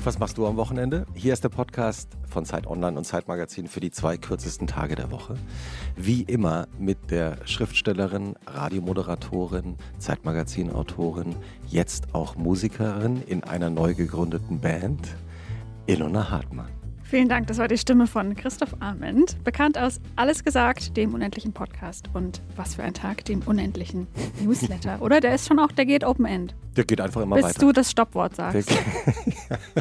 Und was machst du am Wochenende? Hier ist der Podcast von Zeit Online und Zeit Magazin für die zwei kürzesten Tage der Woche. Wie immer mit der Schriftstellerin, Radiomoderatorin, Zeitmagazin-Autorin, jetzt auch Musikerin in einer neu gegründeten Band, Ilona Hartmann. Vielen Dank, das war die Stimme von Christoph Arment, bekannt aus Alles gesagt, dem unendlichen Podcast und Was für ein Tag, dem unendlichen Newsletter. Oder der ist schon auch, der geht Open End. Der geht einfach immer Bis weiter. du das Stoppwort sagst.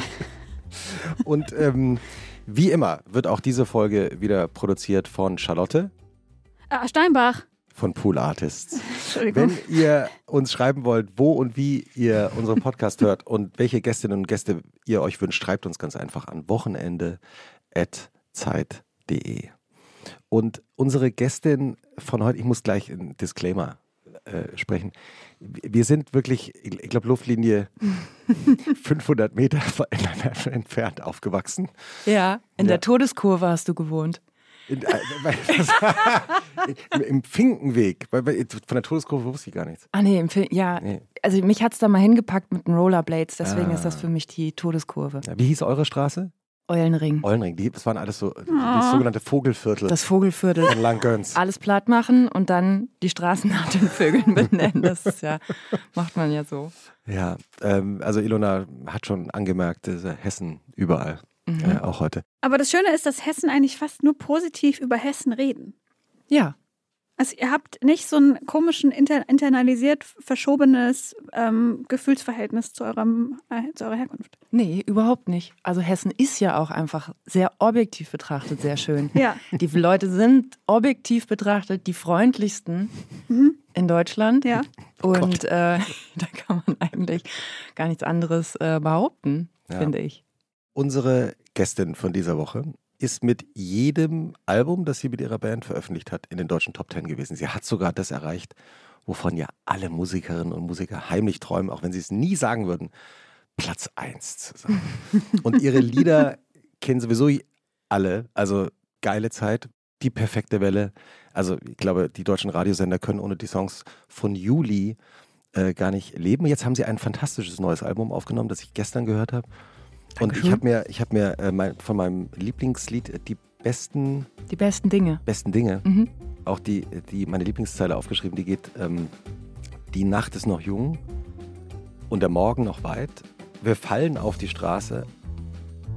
und ähm, wie immer wird auch diese Folge wieder produziert von Charlotte. Ah, Steinbach. Von Pool Artists. Wenn ihr uns schreiben wollt, wo und wie ihr unseren Podcast hört und welche Gästinnen und Gäste ihr euch wünscht, schreibt uns ganz einfach an wochenende.zeit.de. Und unsere Gästin von heute, ich muss gleich einen Disclaimer äh, sprechen. Wir sind wirklich, ich glaube, Luftlinie 500 Meter entfernt aufgewachsen. Ja, in Ja. der Todeskurve hast du gewohnt. In, äh, Im, Im Finkenweg. Weil, weil, von der Todeskurve wusste ich gar nichts. Ah nee, im Film, ja. Nee. Also mich hat es da mal hingepackt mit den Rollerblades, deswegen Ah. ist das für mich die Todeskurve. Wie hieß eure Straße? Eulenring. Eulenring. Die, das waren alles so das sogenannte Vogelviertel Das Vogelviertel. von Langgöns. Alles platt machen und dann die Straßen nach den Vögeln benennen. Das ist ja, macht man ja so. Ja, ähm, also Ilona hat schon angemerkt, ja Hessen überall. Mhm. Äh, auch heute. Aber das Schöne ist, dass Hessen eigentlich fast nur positiv über Hessen reden. Ja, Also ihr habt nicht so ein komischen, inter internalisiert verschobenes ähm, Gefühlsverhältnis zu, eurem, äh, zu eurer Herkunft. nee, überhaupt nicht. Also Hessen ist ja auch einfach sehr objektiv betrachtet sehr schön. Ja. Die Leute sind objektiv betrachtet die freundlichsten in Deutschland. Ja. Und äh, da kann man eigentlich gar nichts anderes äh, behaupten, Ja. finde ich. Unsere Gästin von dieser Woche ist mit jedem Album, das sie mit ihrer Band veröffentlicht hat, in den deutschen Top Ten gewesen. Sie hat sogar das erreicht, wovon ja alle Musikerinnen und Musiker heimlich träumen, auch wenn sie es nie sagen würden, Platz 1 zu sein. und ihre Lieder kennen sowieso alle. Also geile Zeit, die perfekte Welle. Also ich glaube, die deutschen Radiosender können ohne die Songs von Juli äh, gar nicht leben. Jetzt haben sie ein fantastisches neues Album aufgenommen, das ich gestern gehört habe. Und ich Dankeschön. habe mir, ich hab mir äh, mein, von meinem Lieblingslied äh, die besten, Die besten Dinge. besten Dinge, Mhm. auch die, die meine Lieblingszeile aufgeschrieben, die geht, ähm, die Nacht ist noch jung und der Morgen noch weit. Wir fallen auf die Straße,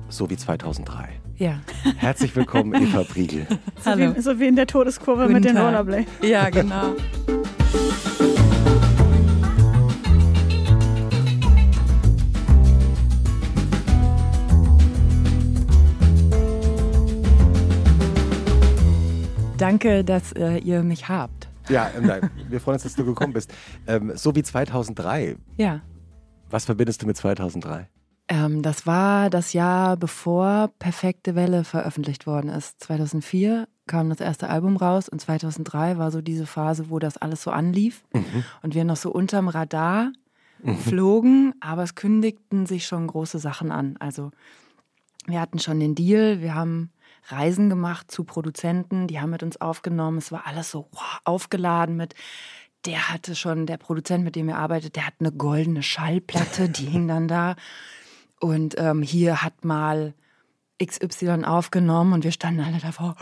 so wie 2003. Ja. Herzlich willkommen, Eva Briegel. So, Hallo. wie, so wie in der Todeskurve Guten mit den. Rollerblades. Ja, genau. Danke, dass äh, ihr mich habt. Ja, ähm, nein, wir freuen uns, dass du gekommen bist. Ähm, so wie 2003. Ja. Was verbindest du mit 2003? Ähm, das war das Jahr, bevor Perfekte Welle veröffentlicht worden ist. 2004 kam das erste Album raus und 2003 war so diese Phase, wo das alles so anlief und wir noch so unterm Radar flogen, aber es kündigten sich schon große Sachen an. Also wir hatten schon den Deal, wir haben Reisen gemacht zu Produzenten, die haben mit uns aufgenommen. Es war alles so wow, aufgeladen mit, der hatte schon, der Produzent, mit dem er arbeitet, der hat eine goldene Schallplatte, die hing dann da. Und ähm, hier hat mal XY aufgenommen und wir standen alle davor,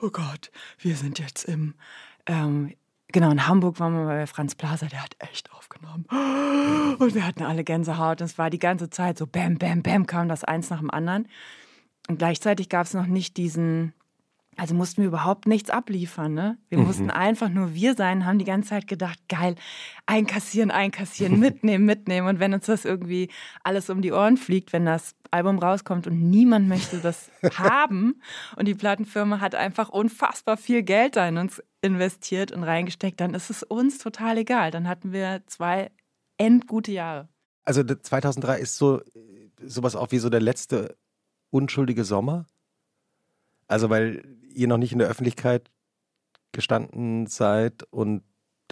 oh Gott, wir sind jetzt im, ähm, genau, in Hamburg waren wir bei Franz Plaza, der hat echt aufgenommen. Und wir hatten alle Gänsehaut und es war die ganze Zeit so, bam, bam, bam, kam das eins nach dem anderen. Und gleichzeitig gab es noch nicht diesen, also mussten wir überhaupt nichts abliefern. Ne? Wir mussten einfach nur wir sein, haben die ganze Zeit gedacht, geil, einkassieren, einkassieren, mitnehmen, mitnehmen. Und wenn uns das irgendwie alles um die Ohren fliegt, wenn das Album rauskommt und niemand möchte das haben und die Plattenfirma hat einfach unfassbar viel Geld da in uns investiert und reingesteckt, dann ist es uns total egal. Dann hatten wir zwei endgute Jahre. Also der 2003 ist so sowas auch wie so der letzte unschuldige Sommer. Also weil ihr noch nicht in der Öffentlichkeit gestanden seid und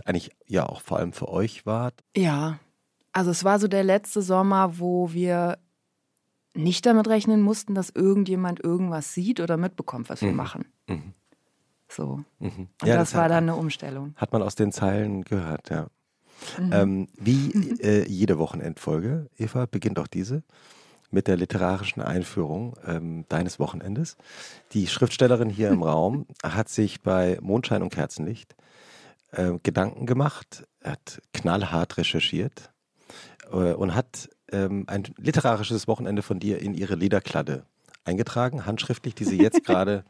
eigentlich ja auch vor allem für euch wart. Ja, also es war so der letzte Sommer, wo wir nicht damit rechnen mussten, dass irgendjemand irgendwas sieht oder mitbekommt, was wir Mhm. machen. Mhm. So. Mhm. Und das, war dann eine Umstellung. Hat man aus den Zeilen gehört, ja. Mhm. Ähm, wie äh, jede Wochenendfolge, Eva, beginnt auch diese mit der literarischen Einführung ähm, deines Wochenendes. Die Schriftstellerin hier im Raum hat sich bei Mondschein und Kerzenlicht äh, Gedanken gemacht, hat knallhart recherchiert äh, und hat ähm, ein literarisches Wochenende von dir in ihre Lederkladde eingetragen, handschriftlich, die sie jetzt gerade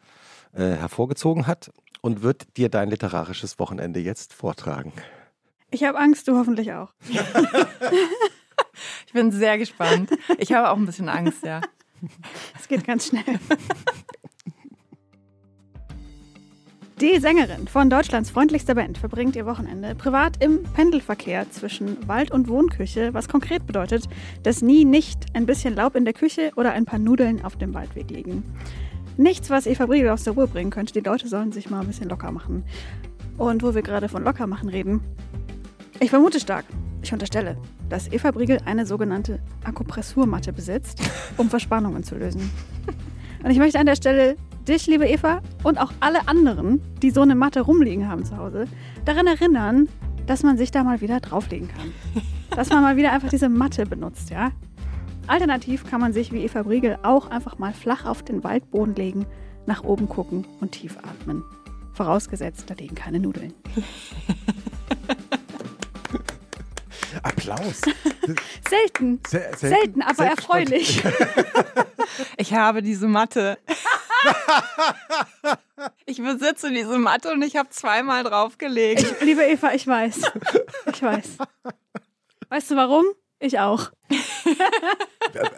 äh, hervorgezogen hat und wird dir dein literarisches Wochenende jetzt vortragen. Ich habe Angst, du hoffentlich auch. ich bin sehr gespannt. Ich habe auch ein bisschen Angst, ja. Es geht ganz schnell. Die Sängerin von Deutschlands freundlichster Band verbringt ihr Wochenende privat im Pendelverkehr zwischen Wald- und Wohnküche, was konkret bedeutet, dass nie nicht ein bisschen Laub in der Küche oder ein paar Nudeln auf dem Waldweg liegen. Nichts, was Eva Briegel aus der Ruhe bringen könnte. Die Leute sollen sich mal ein bisschen locker machen. Und wo wir gerade von locker machen reden, ich vermute stark, ich unterstelle, dass Eva Briegel eine sogenannte Akupressurmatte besitzt, um Verspannungen zu lösen. Und ich möchte an der Stelle dich, liebe Eva, und auch alle anderen, die so eine Matte rumliegen haben zu Hause, daran erinnern, dass man sich da mal wieder drauflegen kann. Dass man mal wieder einfach diese Matte benutzt, ja? Alternativ kann man sich wie Eva Briegel auch einfach mal flach auf den Waldboden legen, nach oben gucken und tief atmen. Vorausgesetzt, da liegen keine Nudeln. Applaus. Selten. Se selten. selten, aber erfreulich. Ich habe diese Matte. Ich besitze diese Matte und ich habe zweimal draufgelegt. Ich, liebe Eva, ich weiß. Ich weiß. Weißt du warum? Ich auch.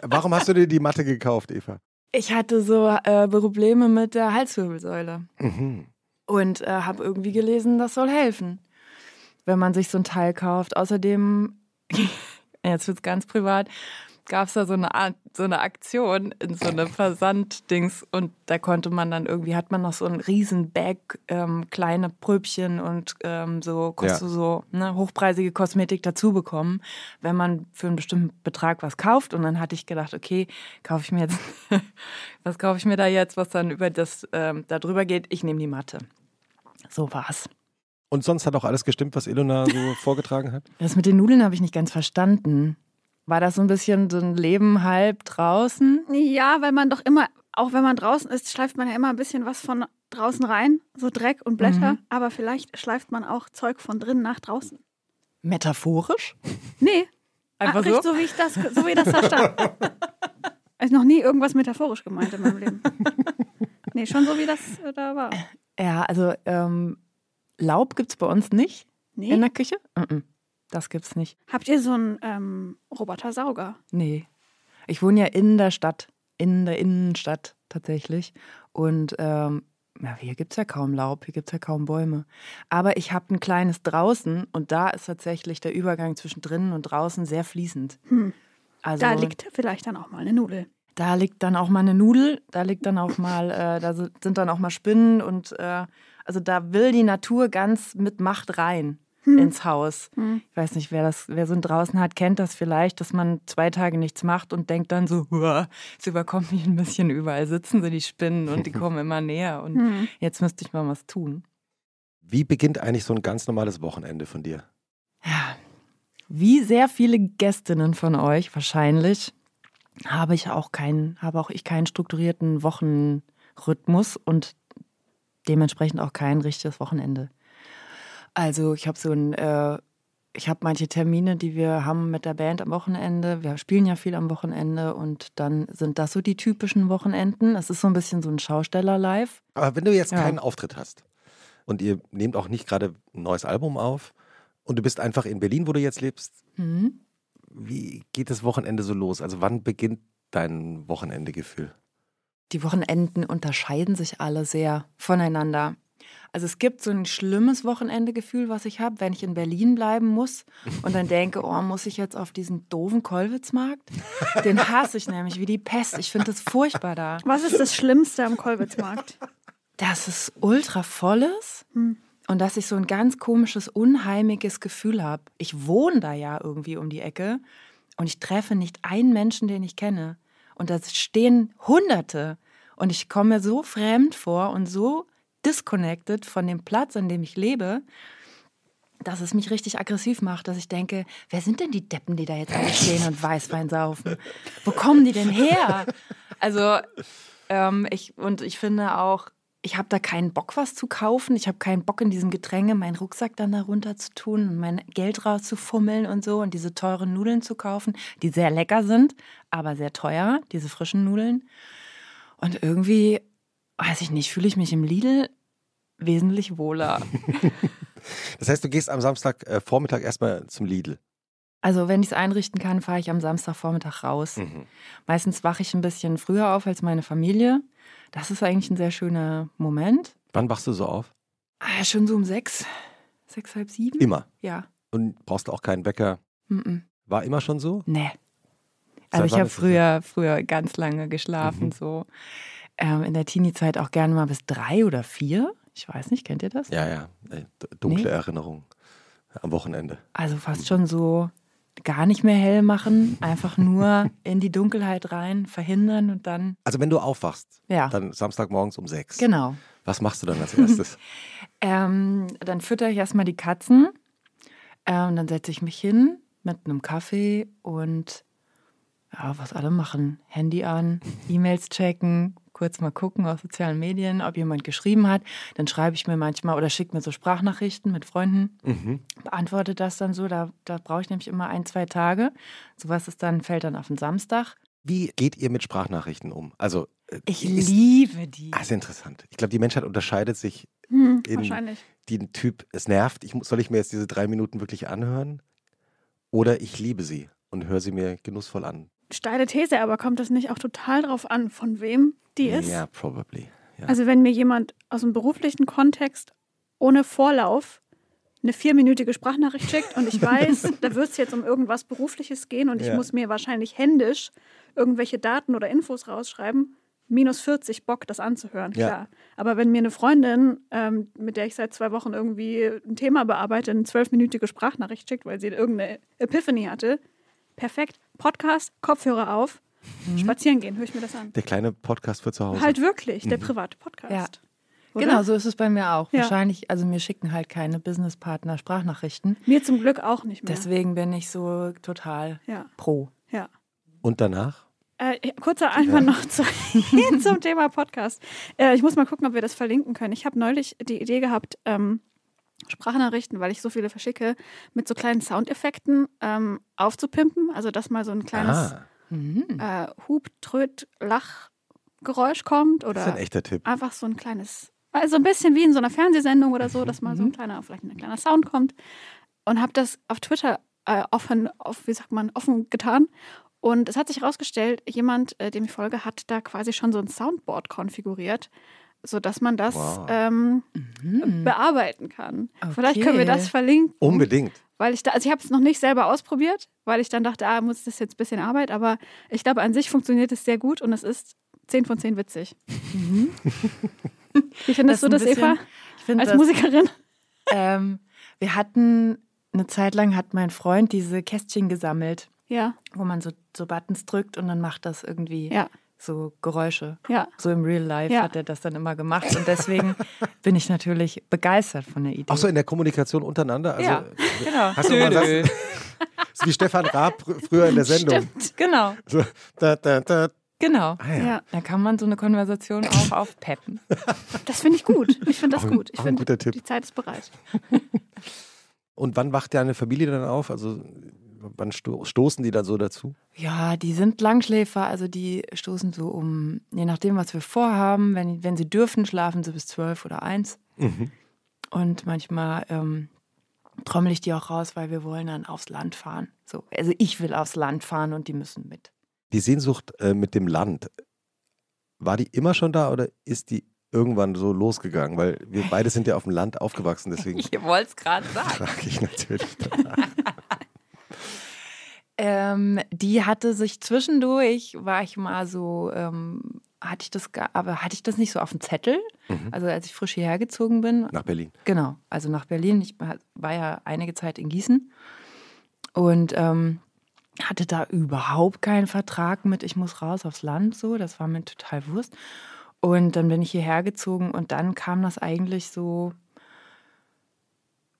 Warum hast du dir die Matte gekauft, Eva? Ich hatte so äh, Probleme mit der Halswirbelsäule. Mhm. Und äh, habe irgendwie gelesen, das soll helfen, wenn man sich so ein Teil kauft. Außerdem, jetzt wird es ganz privat, gab es da so eine Art, so eine Aktion in so eine Versanddings und da konnte man dann irgendwie, hat man noch so einen riesen Bag, ähm, kleine Pröbchen und ähm, so, ja. so ne, hochpreisige Kosmetik dazu bekommen, wenn man für einen bestimmten Betrag was kauft. Und dann hatte ich gedacht, okay, kaufe ich mir jetzt, was kaufe ich mir da jetzt, was dann über das ähm, darüber geht? Ich nehme die Matte. So war's. Und sonst hat auch alles gestimmt, was Ilona so vorgetragen hat? Das mit den Nudeln habe ich nicht ganz verstanden. War das so ein bisschen so ein Leben halb draußen? Ja, weil man doch immer, auch wenn man draußen ist, schleift man ja immer ein bisschen was von draußen rein, so Dreck und Blätter. Mhm. Aber vielleicht schleift man auch Zeug von drinnen nach draußen. Metaphorisch? Nee. Einfach Ach, so? so wie ich das, so wie das verstand. ist noch nie irgendwas metaphorisch gemeint in meinem Leben. nee, schon so wie das äh, da war. Ja, also ähm, Laub gibt es bei uns nicht nee. in der Küche. Das gibt's nicht. Habt ihr so einen ähm, Roboter-Sauger? Nee. Ich wohne ja in der Stadt, in der Innenstadt tatsächlich. Und ähm, ja, hier gibt es ja kaum Laub, hier gibt es ja kaum Bäume. Aber ich habe ein kleines draußen und da ist tatsächlich der Übergang zwischen drinnen und draußen sehr fließend. Hm. Also, da liegt vielleicht dann auch mal eine Nudel. Da liegt dann auch mal eine Nudel, da liegt dann auch mal, äh, da sind dann auch mal Spinnen und äh, also da will die Natur ganz mit Macht rein hm. ins Haus. Hm. Ich weiß nicht, wer das, wer so draußen hat, kennt das vielleicht, dass man zwei Tage nichts macht und denkt dann so, es überkommt mich ein bisschen überall sitzen sie die Spinnen und die kommen immer näher und hm. jetzt müsste ich mal was tun. Wie beginnt eigentlich so ein ganz normales Wochenende von dir? Ja, wie sehr viele Gästinnen von euch wahrscheinlich habe ich auch keinen, habe auch ich keinen strukturierten Wochenrhythmus und dementsprechend auch kein richtiges Wochenende. Also ich habe so ein, äh, ich habe manche Termine, die wir haben mit der Band am Wochenende. Wir spielen ja viel am Wochenende und dann sind das so die typischen Wochenenden. Es ist so ein bisschen so ein Schausteller live. Aber wenn du jetzt ja. keinen Auftritt hast und ihr nehmt auch nicht gerade ein neues Album auf und du bist einfach in Berlin, wo du jetzt lebst, mhm. wie geht das Wochenende so los? Also wann beginnt dein Wochenendegefühl? Die Wochenenden unterscheiden sich alle sehr voneinander. Also es gibt so ein schlimmes Wochenendegefühl, was ich habe, wenn ich in Berlin bleiben muss und dann denke, oh, muss ich jetzt auf diesen doofen Kollwitzmarkt? Den hasse ich nämlich wie die Pest. Ich finde das furchtbar da. Was ist das Schlimmste am Kollwitzmarkt? Dass es ultra voll ist. Hm. Und dass ich so ein ganz komisches, unheimiges Gefühl habe. Ich wohne da ja irgendwie um die Ecke und ich treffe nicht einen Menschen, den ich kenne. Und da stehen Hunderte. Und ich komme mir so fremd vor und so disconnected von dem Platz, an dem ich lebe. dass es mich richtig aggressiv macht, dass ich denke, wer sind denn die Deppen, die da jetzt stehen und Weißwein saufen? Wo kommen die denn her? Also, ähm, ich, und ich finde auch, ich habe da keinen Bock, was zu kaufen. Ich habe keinen Bock, in diesem Getränke meinen Rucksack dann darunter zu tun und mein Geld rauszufummeln und so und diese teuren Nudeln zu kaufen, die sehr lecker sind, aber sehr teuer, diese frischen Nudeln. Und irgendwie, weiß ich nicht, fühle ich mich im Lidl wesentlich wohler. Das heißt, du gehst am Samstag äh, erstmal zum Lidl. Also wenn ich es einrichten kann, fahre ich am Samstagvormittag raus. Mhm. Meistens wache ich ein bisschen früher auf als meine Familie. Das ist eigentlich ein sehr schöner Moment. Wann wachst du so auf? Ah, schon so um sechs, sechs, halb sieben. Immer. Ja. Und brauchst du auch keinen Wecker? Mm -mm. War immer schon so? Nee. Seit Also ich habe früher, früher ganz lange geschlafen, Mhm. so ähm, in der Teenie-Zeit auch gerne mal bis drei oder vier. Ich weiß nicht, kennt ihr das? Ja, ja. Äh, Dunkle Nee. Erinnerung. Am Wochenende. Also fast schon so gar nicht mehr hell machen, einfach nur in die Dunkelheit rein, verhindern und dann, Also wenn du aufwachst, ja, dann Samstagmorgens um sechs. genau. Was machst du dann als erstes? Ähm, dann fütter ich erstmal die Katzen. Ähm, dann setze ich mich hin mit einem Kaffee und ja, was alle machen. Handy an, E-Mails checken, kurz mal gucken auf sozialen Medien, ob jemand geschrieben hat. Dann schreibe ich mir manchmal oder schicke mir so Sprachnachrichten mit Freunden, mhm. beantworte das dann so. Da, da brauche ich nämlich immer ein, zwei Tage. Sowas ist dann, fällt dann auf den Samstag. Wie geht ihr mit Sprachnachrichten um? Also, äh, Ich ist, liebe die. Ah, ist interessant. Ich glaube, die Menschheit unterscheidet sich. Hm, In- wahrscheinlich. Den Typ, es nervt. Ich, soll ich mir jetzt diese drei Minuten wirklich anhören? Oder ich liebe sie und höre sie mir genussvoll an. Steile These, aber kommt das nicht auch total drauf an, von wem die ist? Ja, probably. Ja. Also wenn mir jemand aus dem beruflichen Kontext ohne Vorlauf eine vierminütige Sprachnachricht schickt und ich weiß, da wird es jetzt um irgendwas Berufliches gehen und ich Ja. muss mir wahrscheinlich händisch irgendwelche Daten oder Infos rausschreiben, minus 40 Bock, das anzuhören, Ja. klar. Aber wenn mir eine Freundin, ähm, mit der ich seit zwei Wochen irgendwie ein Thema bearbeite, eine zwölfminütige Sprachnachricht schickt, weil sie irgendeine Epiphany hatte, perfekt. Podcast, Kopfhörer auf, spazieren gehen, höre ich mir das an. Der kleine Podcast für zu Hause. Halt wirklich, der Mhm. private Podcast. Ja. Oder? Genau, so ist es bei mir auch. Ja. Wahrscheinlich, also mir schicken halt keine Businesspartner Sprachnachrichten. Mir zum Glück auch nicht mehr. Deswegen bin ich so total Ja, pro. ja. Und danach? Äh, kurzer Einwand noch zu, zum Thema Podcast. Äh, ich muss mal gucken, ob wir das verlinken können. Ich habe neulich die Idee gehabt, ähm, Sprachnachrichten, weil ich so viele verschicke, mit so kleinen Soundeffekten ähm, aufzupimpen. Also, dass mal so ein kleines Ah, Mhm. äh, Hub, Tröt, Lachgeräusch kommt das oder ist ein echter Tipp. einfach so ein kleines, also ein bisschen wie in so einer Fernsehsendung oder so, dass mal so ein Mhm. kleiner, vielleicht ein kleiner Sound kommt. Und habe das auf Twitter äh, offen, auf, wie sagt man, offen getan. Und es hat sich herausgestellt, jemand, äh, dem ich folge, hat da quasi schon so ein Soundboard konfiguriert, sodass man das Wow. ähm, Mhm. bearbeiten kann. Vielleicht können wir Okay. das verlinken. Unbedingt. Weil ich da, also ich habe es noch nicht selber ausprobiert, weil ich dann dachte, ah, muss das jetzt ein bisschen Arbeit, aber ich glaube, an sich funktioniert es sehr gut und es ist 10 von 10 witzig. Mhm. Wie findest Das du das, bisschen- Eva, Ich finde als das, Musikerin? ähm, wir hatten eine Zeit lang hat mein Freund diese Kästchen gesammelt, Ja, wo man so, so Buttons drückt und dann macht das irgendwie ja, so Geräusche. ja. So im Real Life Ja. hat er das dann immer gemacht und deswegen bin ich natürlich begeistert von der Idee. Auch so in der Kommunikation untereinander. Also, ja, genau. Hast du mal was? ist wie Stefan Raab fr- früher in der Sendung. Stimmt. Genau, So, da, da, da. genau. Ah, ja. Ja. Da kann man so eine Konversation auch aufpeppen. Das finde ich gut. Ich finde das Auch gut. Ich finde, guter Tipp. die Zeit ist bereit. Und wann wacht deine Familie dann auf? Also wann sto stoßen die dann so dazu? Ja, die sind Langschläfer, also die stoßen so um, je nachdem, was wir vorhaben, wenn, wenn sie dürfen, schlafen sie bis zwölf oder eins. Mhm. Und manchmal ähm, trommel ich die auch raus, weil wir wollen dann aufs Land fahren. So, also ich will aufs Land fahren und die müssen mit. Die Sehnsucht äh, mit dem Land, war die immer schon da oder ist die irgendwann so losgegangen? Weil wir beide sind ja auf dem Land aufgewachsen, deswegen Ich wollte es gerade sagen. frage ich natürlich danach. Ähm, die hatte sich zwischendurch, war ich mal so, ähm, hatte ich das, aber hatte ich das nicht so auf dem Zettel? Mhm. Also als ich frisch hierher gezogen bin, Nach Berlin. Genau, also nach Berlin. Ich war ja einige Zeit in Gießen und ähm, hatte da überhaupt keinen Vertrag mit, ich muss raus aufs Land, so, das war mir total Wurst. Und dann bin ich hierher gezogen und dann kam das eigentlich so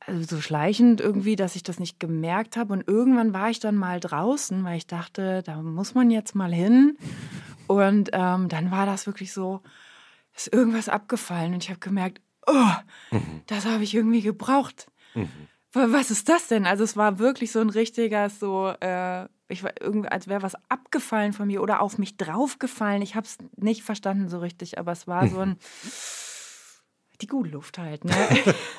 also so schleichend irgendwie, dass ich das nicht gemerkt habe. Und irgendwann war ich dann mal draußen, weil ich dachte, da muss man jetzt mal hin. Und ähm, dann war das wirklich so, ist irgendwas abgefallen. Und ich habe gemerkt, oh, mhm. das habe ich irgendwie gebraucht. Mhm. Was ist das denn? Also es war wirklich so ein richtiger, so, äh, ich war irgendwie, als wäre was abgefallen von mir oder auf mich draufgefallen. Ich habe es nicht verstanden so richtig, aber es war so ein die gute Luft halt, ne?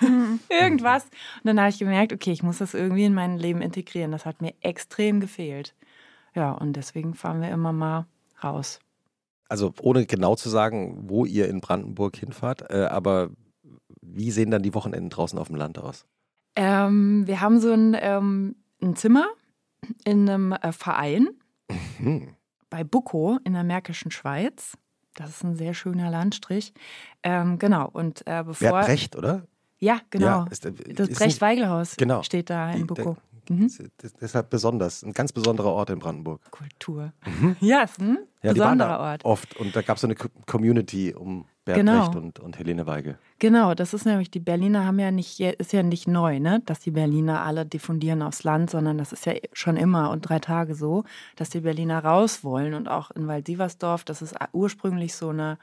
Irgendwas. Und dann habe ich gemerkt, okay, ich muss das irgendwie in mein Leben integrieren. Das hat mir extrem gefehlt. Ja, und deswegen fahren wir immer mal raus. Also ohne genau zu sagen, wo ihr in Brandenburg hinfahrt, äh, aber wie sehen dann die Wochenenden draußen auf dem Land aus? Ähm, wir haben so ein, ähm, ein Zimmer in einem äh, Verein mhm. bei Bucko in der Märkischen Schweiz. Das ist ein sehr schöner Landstrich. Ähm, genau. Und äh, bevor. Bert Brecht, oder? Ja, genau. Ja, ist, äh, das Brecht-Weigelhaus genau. steht da in Bucko. Mhm. Deshalb besonders, ein ganz besonderer Ort in Brandenburg. Kultur. Mhm. Ja, ist ein ja, besonderer Ort. Oft. Und da gab es so eine Community um Bert genau. Und, und Helene Weigel. Genau, das ist nämlich, die Berliner haben ja nicht, ist ja nicht neu, ne, dass die Berliner alle diffundieren aufs Land, sondern das ist ja schon immer und drei Tage so, dass die Berliner raus wollen. Und auch in Waldsiversdorf, das ist ursprünglich so eine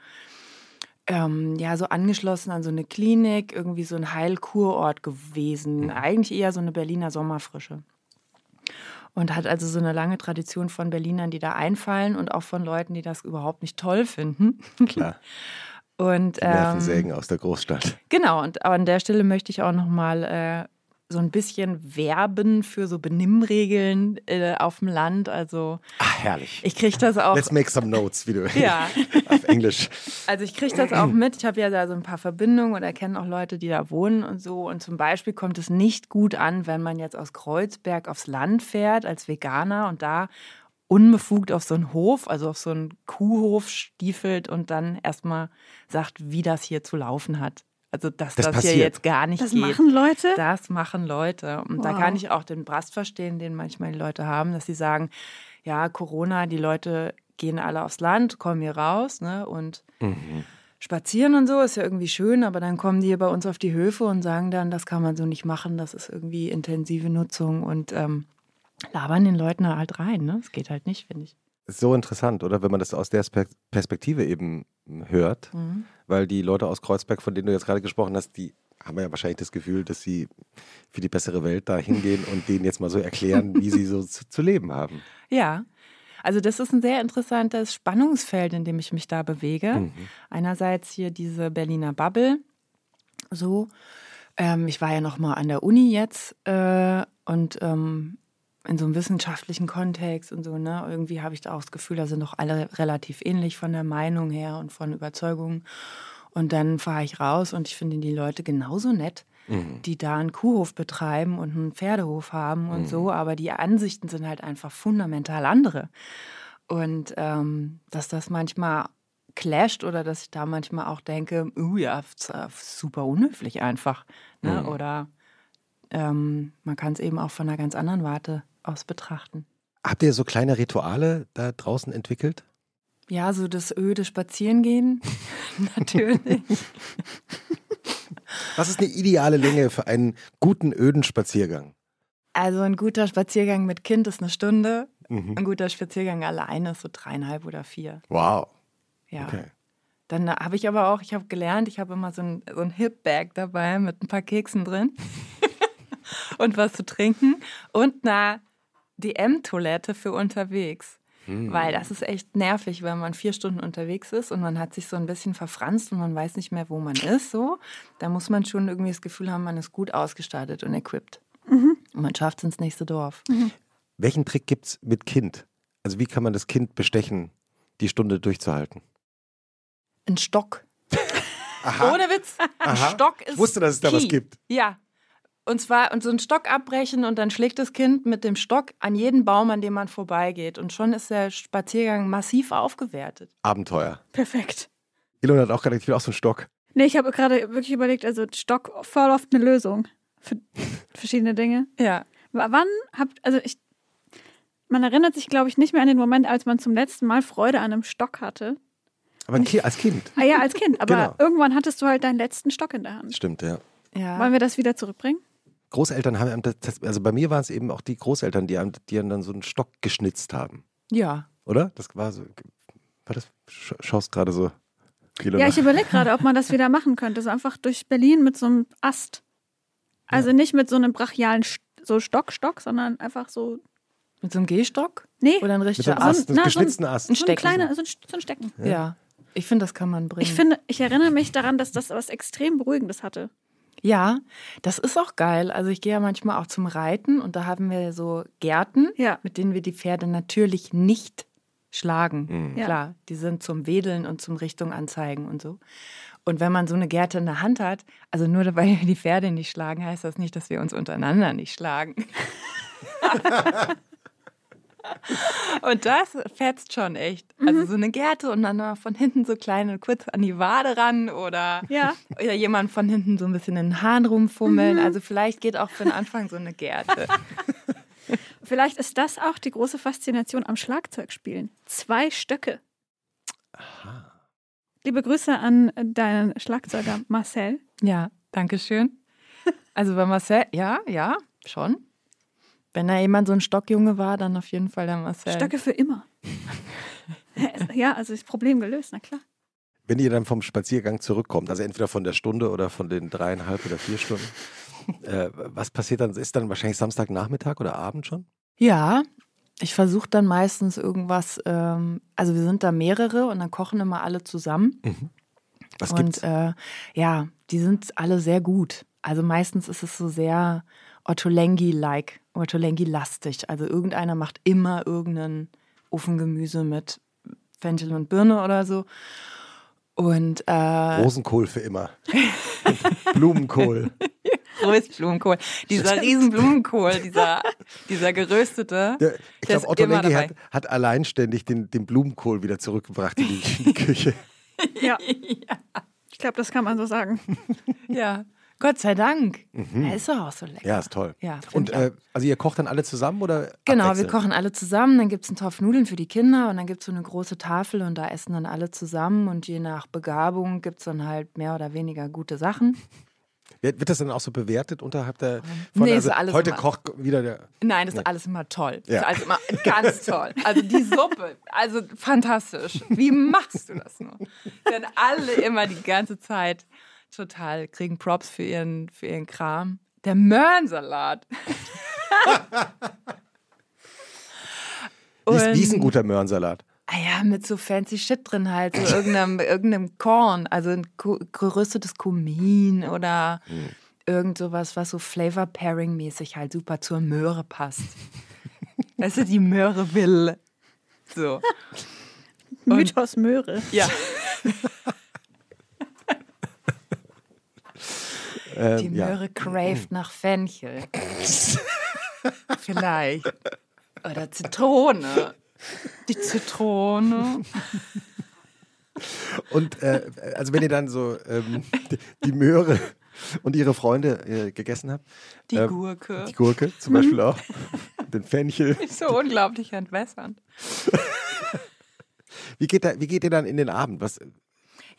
ähm, ja, so angeschlossen an so eine Klinik, irgendwie so ein Heilkurort gewesen. Mhm. Eigentlich eher so eine Berliner Sommerfrische. Und hat also so eine lange Tradition von Berlinern, die da einfallen und auch von Leuten, die das überhaupt nicht toll finden. Klar. Und, die Nervensägen ähm, aus der Großstadt. Genau, und an der Stelle möchte ich auch nochmal äh, so ein bisschen werben für so Benimmregeln äh, auf dem Land. Also Ach, herrlich. Ich kriege das auch. Let's make some notes, wie du ja. auf Englisch. Also ich kriege das auch mit. Ich habe ja da so ein paar Verbindungen und erkenne auch Leute, die da wohnen und so. Und zum Beispiel kommt es nicht gut an, wenn man jetzt aus Kreuzberg aufs Land fährt als Veganer und da unbefugt auf so einen Hof, also auf so einen Kuhhof stiefelt und dann erstmal sagt, wie das hier zu laufen hat. Also, dass das, das hier jetzt gar nicht das geht. Das machen Leute? Das machen Leute. Und wow. da kann ich auch den Brast verstehen, den manchmal die Leute haben, dass sie sagen, ja, Corona, die Leute gehen alle aufs Land, kommen hier raus ne, und mhm. spazieren und so, ist ja irgendwie schön, aber dann kommen die hier bei uns auf die Höfe und sagen dann, das kann man so nicht machen, das ist irgendwie intensive Nutzung und ähm, labern den Leuten halt rein. Ne? Das geht halt nicht, finde ich. So interessant, oder? Wenn man das aus der Perspektive eben hört, mhm. weil die Leute aus Kreuzberg, von denen du jetzt gerade gesprochen hast, die haben ja wahrscheinlich das Gefühl, dass sie für die bessere Welt da hingehen und denen jetzt mal so erklären, wie sie so zu, zu, leben haben. Ja. Also das ist ein sehr interessantes Spannungsfeld, in dem ich mich da bewege. Mhm. Einerseits hier diese Berliner Bubble, so. Ähm, ich war ja noch mal an der Uni jetzt äh, und ähm, in so einem wissenschaftlichen Kontext und so, ne? Irgendwie habe ich da auch das Gefühl, da sind doch alle relativ ähnlich von der Meinung her und von Überzeugungen. Und dann fahre ich raus und ich finde die Leute genauso nett, mhm. die da einen Kuhhof betreiben und einen Pferdehof haben und mhm. so, aber die Ansichten sind halt einfach fundamental andere. Und ähm, dass das manchmal clasht oder dass ich da manchmal auch denke, uh, ja, super unhöflich einfach. Ne? Mhm. Oder ähm, man kann es eben auch von einer ganz anderen Warte aus betrachten. Habt ihr so kleine Rituale da draußen entwickelt? Ja, so das öde Spazierengehen. Natürlich. Was ist eine ideale Länge für einen guten, öden Spaziergang? Also ein guter Spaziergang mit Kind ist eine Stunde. Mhm. Ein guter Spaziergang alleine ist so dreieinhalb oder vier. Wow. Ja. Okay. Dann habe ich aber auch, ich habe gelernt, ich habe immer so ein, so ein Hip-Bag dabei mit ein paar Keksen drin und was zu trinken und eine DM-Toilette für unterwegs. Hm. Weil das ist echt nervig, wenn man vier Stunden unterwegs ist und man hat sich so ein bisschen verfranst und man weiß nicht mehr, wo man ist. So, da muss man schon irgendwie das Gefühl haben, man ist gut ausgestattet und equipped. Mhm. Und man schafft es ins nächste Dorf. Mhm. Welchen Trick gibt es mit Kind? Also wie kann man das Kind bestechen, die Stunde durchzuhalten? Ein Stock. Aha. Ohne Witz. Ein Stock ist. Ich wusste, dass es da was gibt. Ja, und zwar und so einen Stock abbrechen und dann schlägt das Kind mit dem Stock an jeden Baum, an dem man vorbeigeht. Und schon ist der Spaziergang massiv aufgewertet. Abenteuer. Perfekt. Elon hat auch gerade, ich will auch so einen Stock. Nee, ich habe gerade wirklich überlegt, also Stock voll oft eine Lösung für verschiedene Dinge. Ja. Wann habt, also ich, man erinnert sich, glaube ich, nicht mehr an den Moment, als man zum letzten Mal Freude an einem Stock hatte. Aber als Kind. Ah ja, als Kind. Aber genau. irgendwann hattest du halt deinen letzten Stock in der Hand. Stimmt, ja. ja. Wollen wir das wieder zurückbringen? Großeltern haben, einem das- also bei mir waren es eben auch die Großeltern, die einem, die einem dann so einen Stock geschnitzt haben, Ja. oder? Das war so, war das, sch- schaust gerade so, Kilo Ja, nach. ich überlege gerade, ob man das wieder machen könnte. So einfach durch Berlin mit so einem Ast. Also nicht mit so einem brachialen St- so Stock, Stock, sondern einfach so. Mit so einem Gehstock? Nee, Oder ein Mit richtiger so ein- Ast, so ein- geschnitzten Ast. so ein Stecken. kleiner, so ein, so ein Stecken. Ja. Ich finde, das kann man bringen. Ich finde, ich erinnere mich daran, dass das was extrem Beruhigendes hatte. Ja, das ist auch geil. Also ich gehe ja manchmal auch zum Reiten und da haben wir so Gärten, Ja. mit denen wir die Pferde natürlich nicht schlagen. Mhm. Ja. Klar, die sind zum Wedeln und zum Richtung anzeigen und so. Und wenn man so eine Gerte in der Hand hat, also nur weil wir die Pferde nicht schlagen, heißt das nicht, dass wir uns untereinander nicht schlagen. und das fetzt schon echt. Also so eine Gerte und dann mal von hinten so kleine kurz an die Wade ran oder Ja. oder jemand von hinten so ein bisschen in den Haaren rumfummeln. Also vielleicht geht auch für den Anfang so eine Gerte. Vielleicht ist das auch die große Faszination am Schlagzeugspielen. Zwei Stöcke. Liebe Grüße an deinen Schlagzeuger Marcel. Ja, danke schön. Also bei Marcel, ja, ja, schon. Wenn da jemand so ein Stockjunge war, dann auf jeden Fall der Marcel. Stöcke für immer. ja, also das Problem gelöst, na klar. Wenn ihr dann vom Spaziergang zurückkommt, also entweder von der Stunde oder von den dreieinhalb oder vier Stunden, äh, was passiert dann? Ist dann wahrscheinlich Samstagnachmittag oder Abend schon? Ja, ich versuche dann meistens irgendwas, ähm, also wir sind da mehrere und dann kochen immer alle zusammen. Was gibt's? Und äh, ja, die sind alle sehr gut. Also meistens ist es so sehr Ottolenghi-like, Ottolenghi-lastig. Also irgendeiner macht immer irgendein Ofengemüse mit Fenchel und Birne oder so. Und äh, Rosenkohl für immer. Blumenkohl. Röstblumenkohl. Dieser Riesenblumenkohl, dieser, dieser geröstete. Der, ich glaube, Otto Lengi hat, hat alleinständig den, den Blumenkohl wieder zurückgebracht in die, in die Küche. Ja. Ich glaube, das kann man so sagen. Ja, Gott sei Dank. Er ist doch auch so lecker. Mhm. Ja, ist toll. Ja, Und äh, also ihr kocht dann alle zusammen oder? Genau, wir kochen alle zusammen, dann gibt es einen Topf Nudeln für die Kinder und dann gibt es so eine große Tafel und da essen dann alle zusammen und je nach Begabung gibt es dann halt mehr oder weniger gute Sachen. Wird, das dann auch so bewertet unterhalb der? Nee, also ist alles heute immer- kocht wieder der. Nein, das ist alles immer toll. Das Ja. ist alles immer ganz toll. Also die Suppe, also fantastisch. Wie machst du das nur? Denn alle immer die ganze Zeit total kriegen Props für ihren, für ihren Kram. Der Möhrensalat. Wie ist, wie ist ein guter Möhrensalat? Ah ja, mit so fancy Shit drin halt, so irgendeinem, irgendeinem Korn, also ein geröstetes Kumin oder irgend sowas, was so Flavor Pairing mäßig halt super zur Möhre passt. Weißt du, die Möhre will. So. Mythos Möhre. Ja. Ähm, Die ja. Möhre craved nach Fenchel. Vielleicht. Oder Zitrone. Die Zitrone. Und äh, also wenn ihr dann so ähm, die, die Möhre und ihre Freunde äh, gegessen habt, Die ähm, Gurke. die Gurke zum Beispiel auch, den Fenchel. Ist so unglaublich entwässernd. Wie geht, da, wie geht ihr dann in den Abend? Was,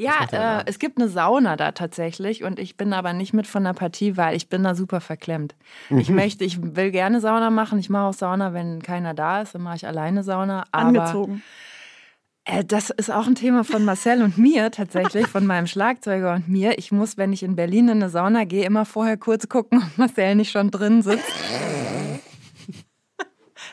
Ja, äh, es gibt eine Sauna da tatsächlich und ich bin aber nicht mit von der Partie, weil ich bin da super verklemmt. Ich Mhm. möchte, ich will gerne Sauna machen. Ich mache auch Sauna, wenn keiner da ist, dann mache ich alleine Sauna. Aber Angezogen. äh, das ist auch ein Thema von Marcel und mir tatsächlich, von meinem Schlagzeuger und mir. Ich muss, wenn ich in Berlin in eine Sauna gehe, immer vorher kurz gucken, ob Marcel nicht schon drin sitzt.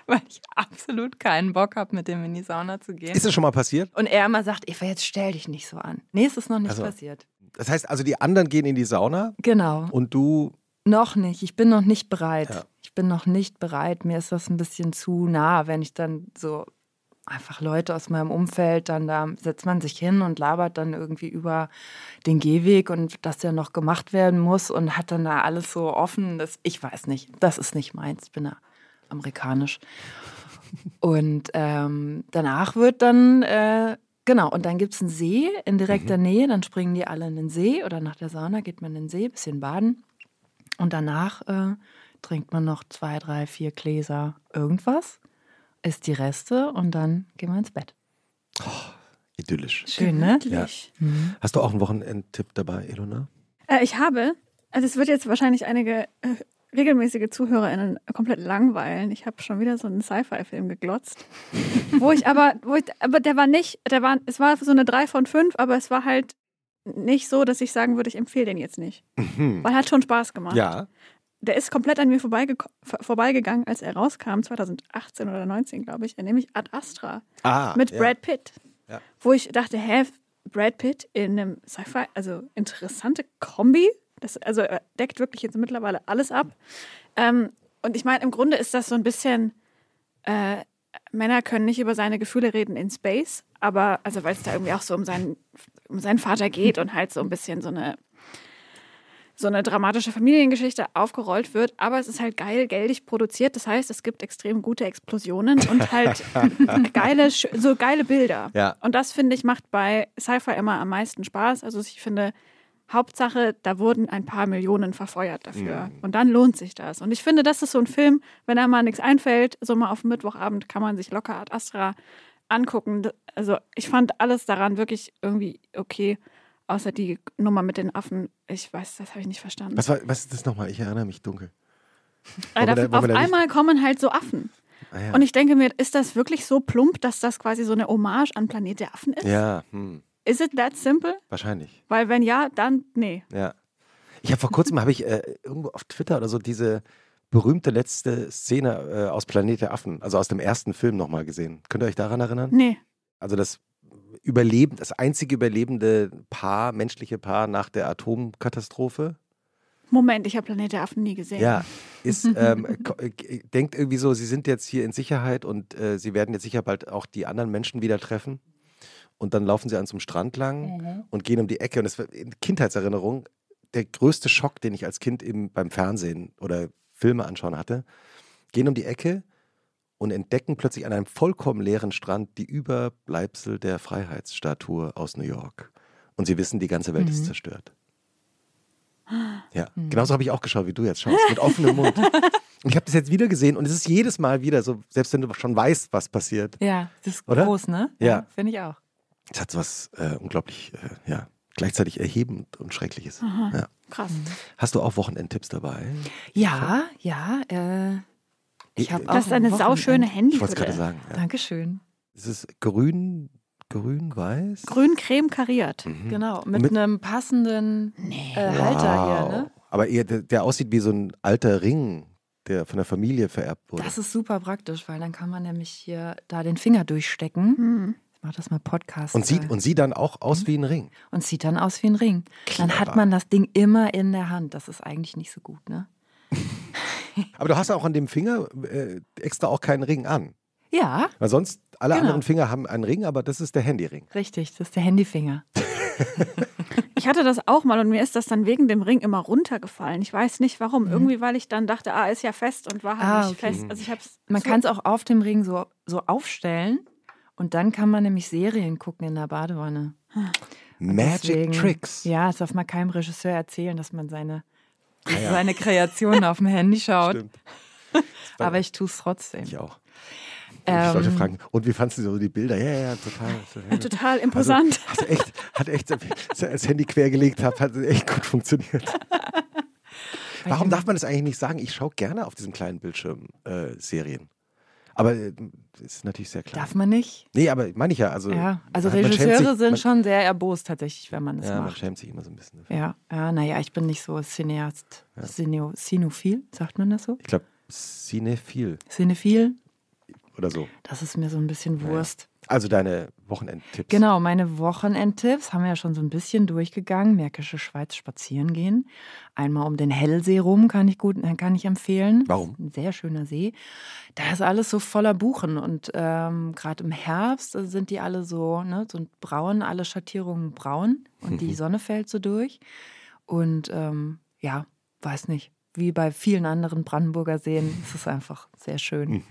Weil ich absolut keinen Bock habe, mit dem in die Sauna zu gehen. ist das schon mal passiert? und er immer sagt, Eva, jetzt stell dich nicht so an. Nee, es ist noch nicht Also- passiert. Das heißt also, die anderen gehen in die Sauna Genau. und du. Noch nicht. Ich bin noch nicht bereit. Ja. Ich bin noch nicht bereit. Mir ist das ein bisschen zu nah, wenn ich dann so einfach Leute aus meinem Umfeld, dann da setzt man sich hin und labert dann irgendwie über den Gehweg und dass der noch gemacht werden muss und hat dann da alles so offen. Das, ich weiß nicht. Das ist nicht meins. Ich bin da amerikanisch. Und ähm, danach wird dann, äh, genau, und dann gibt es einen See in direkter Nähe, dann springen die alle in den See oder nach der Sauna geht man in den See, bisschen baden. Und danach äh, trinkt man noch zwei, drei, vier Gläser irgendwas, isst die Reste und dann gehen wir ins Bett. Idyllisch. Schön, ne? Gemütlich. Hast du auch einen Wochenendtipp dabei, Elona? Äh, ich habe, also es wird jetzt wahrscheinlich einige äh, regelmäßige ZuhörerInnen komplett langweilen. Ich habe schon wieder so einen Sci-Fi-Film geglotzt. wo ich aber, wo ich, aber der war nicht, der war, es war so eine 3 von 5, aber es war halt nicht so, dass ich sagen würde, ich empfehle den jetzt nicht. Mhm. Weil er hat schon Spaß gemacht. Ja. Der ist komplett an mir vorbeige vorbeigegangen, als er rauskam, 2018 oder 2019, glaube ich, nämlich Ad Astra Ah, mit ja. Brad Pitt. Ja. Wo ich dachte, hä, Brad Pitt in einem Sci-Fi, also interessante Kombi. Das, also er deckt wirklich jetzt mittlerweile alles ab. Ähm, und ich meine, im Grunde ist das so ein bisschen, äh, Männer können nicht über seine Gefühle reden in Space, aber, also weil es da irgendwie auch so um seinen, um seinen Vater geht und halt so ein bisschen so eine so eine dramatische Familiengeschichte aufgerollt wird, aber es ist halt geil, geldig produziert. Das heißt, es gibt extrem gute Explosionen und halt geile, so geile Bilder. Ja. Und das finde ich macht bei Sci-Fi immer am meisten Spaß. Also ich finde, Hauptsache, da wurden ein paar Millionen verfeuert dafür. Mhm. Und dann lohnt sich das. Und ich finde, das ist so ein Film, wenn einem mal nichts einfällt, so mal auf Mittwochabend kann man sich locker Ad Astra angucken. Also ich fand alles daran wirklich irgendwie okay. Außer die Nummer mit den Affen. Ich weiß, das habe ich nicht verstanden. Was, war, was ist das nochmal? Ich erinnere mich dunkel. Wir da, auf da nicht- einmal kommen halt so Affen. Ah, ja. Und ich denke mir, ist das wirklich so plump, dass das quasi so eine Hommage an Planet der Affen ist? ja, hm, Is it that simple? wahrscheinlich. Weil wenn ja, dann nee. Ja. Ich habe vor kurzem habe ich äh, irgendwo auf Twitter oder so diese berühmte letzte Szene äh, aus Planet der Affen, also aus dem ersten Film nochmal gesehen. Könnt ihr euch daran erinnern? Nee. Also das Überleben, das einzige überlebende Paar, menschliche Paar nach der Atomkatastrophe. Moment, ich habe Planet der Affen nie gesehen. Ja, ist, ähm, äh, denkt irgendwie so, sie sind jetzt hier in Sicherheit und äh, sie werden jetzt sicher bald auch die anderen Menschen wieder treffen. Und dann laufen sie an zum Strand lang und gehen um die Ecke. Und das war in Kindheitserinnerung der größte Schock, den ich als Kind eben beim Fernsehen oder Filme anschauen hatte. Gehen um die Ecke und entdecken plötzlich an einem vollkommen leeren Strand die Überbleibsel der Freiheitsstatue aus New York. Und sie wissen, die ganze Welt ist zerstört. Ja, genauso habe ich auch geschaut, wie du jetzt schaust, mit offenem Mund. Und ich habe das jetzt wieder gesehen und es ist jedes Mal wieder so, selbst wenn du schon weißt, was passiert. Ja, das ist Oder? groß, ne? Ja. Finde ich auch. Es hat was äh, unglaublich, äh, ja, gleichzeitig erhebend und Schreckliches. Ja. Krass. Hast du auch Wochenendtipps dabei? Ja, ja. Äh, ich habe auch. Das ist eine ein sauschöne Wochenend- Ich wollte es gerade sagen. Ja. Dankeschön. Es ist grün, grün, weiß. Grün creme kariert. Mhm. Genau, mit, Mit- einem passenden äh, Halter hier, ne? Aber eher, der, der aussieht wie so ein alter Ring, der von der Familie vererbt wurde. Das ist super praktisch, weil dann kann man nämlich hier da den Finger durchstecken. Hm. Ich mach das mal Podcast. und, sieht, und sieht dann auch aus wie ein Ring. und sieht dann aus wie ein Ring. Dann Clever. hat man das Ding immer in der Hand. Das ist eigentlich nicht so gut, ne? Aber du hast auch an dem Finger äh, extra auch keinen Ring an. Ja, Weil sonst, alle Genau. anderen Finger haben einen Ring, aber das ist der Handyring. richtig. Das ist der Handyfinger. Ich hatte das auch mal und mir ist das dann wegen dem Ring immer runtergefallen. Ich weiß nicht warum. Mhm. Irgendwie, weil ich dann dachte, ah, ist ja fest und war halt Ah, nicht okay. fest. Also ich hab's Man so, kann es auch auf dem Ring so, so aufstellen und dann kann man nämlich Serien gucken in der Badewanne. Und Magic deswegen- Tricks. Ja, das darf man keinem Regisseur erzählen, dass man seine, ja. seine Kreationen auf dem Handy schaut. Aber ich tue es trotzdem. Ich auch. Und die Leute Ähm, fragen, und wie fandest du so die Bilder? Ja, ja, total. total. total imposant. Also, hat echt, hat echt, als ich das Handy quergelegt habe, hat es echt gut funktioniert. Warum darf man das eigentlich nicht sagen? Ich schaue gerne auf diesem kleinen Bildschirm äh, Serien. Aber äh, ist natürlich sehr klar. Darf man nicht? Nee, aber meine ich ja. Also, Ja, also man- man Regisseure sich, sind man, schon sehr erbost tatsächlich, wenn man das Ja, man macht. schämt sich immer so ein bisschen dafür. Ja, ja, naja, ich bin nicht so Cineast, Cineo, Cinephil, sagt man das so? Ich glaube, Cinephil Cinephil, oder so. das ist mir so ein bisschen Wurst. Also deine Wochenendtipps. Genau, meine Wochenendtipps haben wir ja schon so ein bisschen durchgegangen. Märkische Schweiz spazieren gehen. Einmal um den Hellsee rum kann ich gut, äh, kann ich empfehlen. Warum? Ein sehr schöner See. Da ist alles so voller Buchen und ähm, gerade im Herbst sind die alle so, ne, so braun, alle Schattierungen braun und die Sonne fällt so durch. Und ähm, ja, weiß nicht, wie bei vielen anderen Brandenburger Seen ist es einfach sehr schön.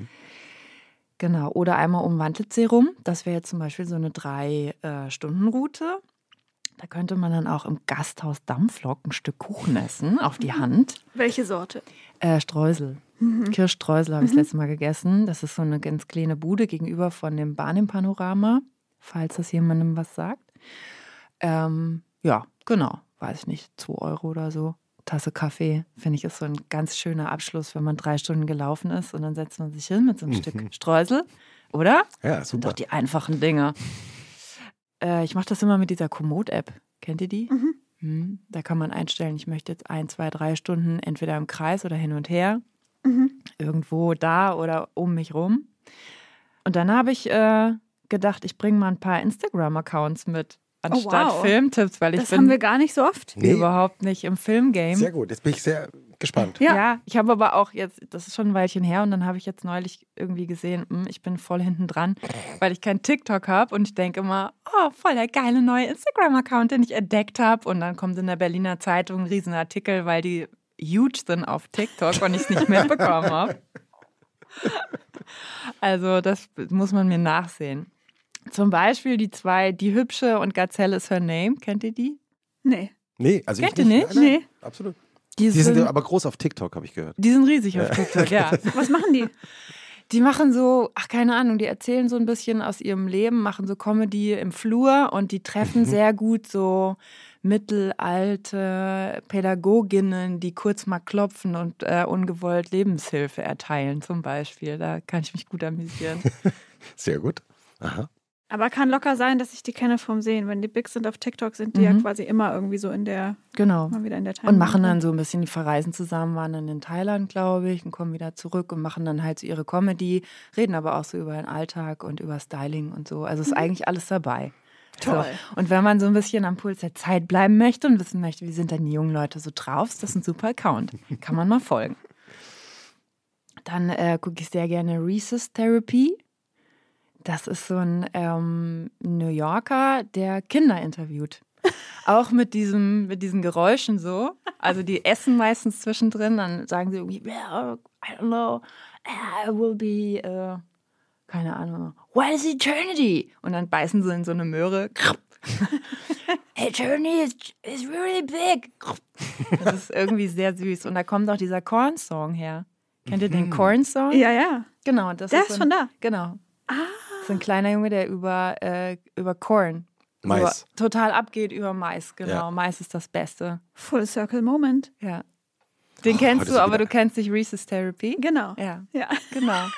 Genau, oder einmal um Wandlitz rum. Das wäre jetzt zum Beispiel so eine Drei-Stunden-Route. Da könnte man dann auch im Gasthaus Dampflok ein Stück Kuchen essen, auf die Hand. Welche Sorte? Äh, Streusel. Kirschstreusel habe ich das letzte Mal gegessen. Das ist so eine ganz kleine Bude gegenüber von dem Bahn im Panorama, falls das jemandem was sagt. Ähm, ja, genau. Weiß ich nicht, 2 Euro oder so. Tasse Kaffee, finde ich, ist so ein ganz schöner Abschluss, wenn man drei Stunden gelaufen ist und dann setzt man sich hin mit so einem Stück Streusel, oder? Ja, Das sind super. doch die einfachen Dinge. Äh, ich mache das immer mit dieser Komoot-App. Kennt ihr die? Mhm. Hm, Da kann man einstellen, ich möchte jetzt ein, zwei, drei Stunden entweder im Kreis oder hin und her, Mhm. irgendwo da oder um mich rum. Und dann habe ich äh, gedacht, ich bringe mal ein paar Instagram-Accounts mit, anstatt wow. Filmtipps, weil ich Das bin haben wir gar nicht so oft. Nee. überhaupt nicht im Filmgame. Sehr gut, jetzt bin ich sehr gespannt. Ja. Ja, ich habe aber auch jetzt, das ist schon ein Weilchen her und dann habe ich jetzt neulich irgendwie gesehen, hm, ich bin voll hinten dran, weil ich kein TikTok habe und ich denke immer, oh, voll der geile neue Instagram-Account, den ich entdeckt habe und dann kommt in der Berliner Zeitung ein Riesenartikel, weil die huge sind auf TikTok und ich es nicht mitbekommen habe. Also das muss man mir nachsehen. Zum Beispiel die zwei, die hübsche und Gazelle is her name, kennt ihr die? Nee. Nee, also Kennt ich ihr nicht. nicht? Nein, nein, Nee. Absolut. Die Die sind sind, aber groß auf TikTok, habe ich gehört. die sind riesig auf TikTok, ja. Was machen die? Die machen so, ach keine Ahnung, die erzählen so ein bisschen aus ihrem Leben, machen so Comedy im Flur und die treffen sehr gut so mittelalte Pädagoginnen, die kurz mal klopfen und äh, ungewollt Lebenshilfe erteilen zum Beispiel. Da kann ich mich gut amüsieren. Sehr gut. Aha. Aber kann locker sein, dass ich die kenne vom Sehen. Wenn die big sind auf TikTok, sind die ja Mhm. quasi immer irgendwie so in der, Genau. mal wieder in der. Und machen dann so ein bisschen, die verreisen zusammen, waren dann in Thailand, glaube ich, und kommen wieder zurück und machen dann halt so ihre Comedy, reden aber auch so über den Alltag und über Styling und so. Also ist eigentlich alles dabei. Toll. So. Und wenn man so ein bisschen am Puls der Zeit bleiben möchte und wissen möchte, wie sind denn die jungen Leute so drauf, ist das ein super Account. Kann man mal folgen. Dann äh, gucke ich sehr gerne Rhesus Therapy. Das ist so ein ähm, New Yorker, der Kinder interviewt. Auch mit, diesem, mit diesen Geräuschen so. Also die essen meistens zwischendrin, dann sagen sie irgendwie, well, I don't know, I will be, äh, keine Ahnung, what is eternity? Und dann beißen sie in so eine Möhre. eternity is, is really big. Das ist irgendwie sehr süß. Und da kommt auch dieser Korn-Song her. Kennt ihr den Korn-Song? Ja, ja. Genau. Das Der ist ist so von da. Genau. Ah. So ein kleiner Junge, der über, äh, über Korn Mais. So, total abgeht über Mais, genau. Ja. Mais ist das Beste. Full Circle Moment. Ja. Den Oh, kennst du, ist aber wieder- du kennst nicht Reese's Therapy. Genau. Ja, Ja. genau.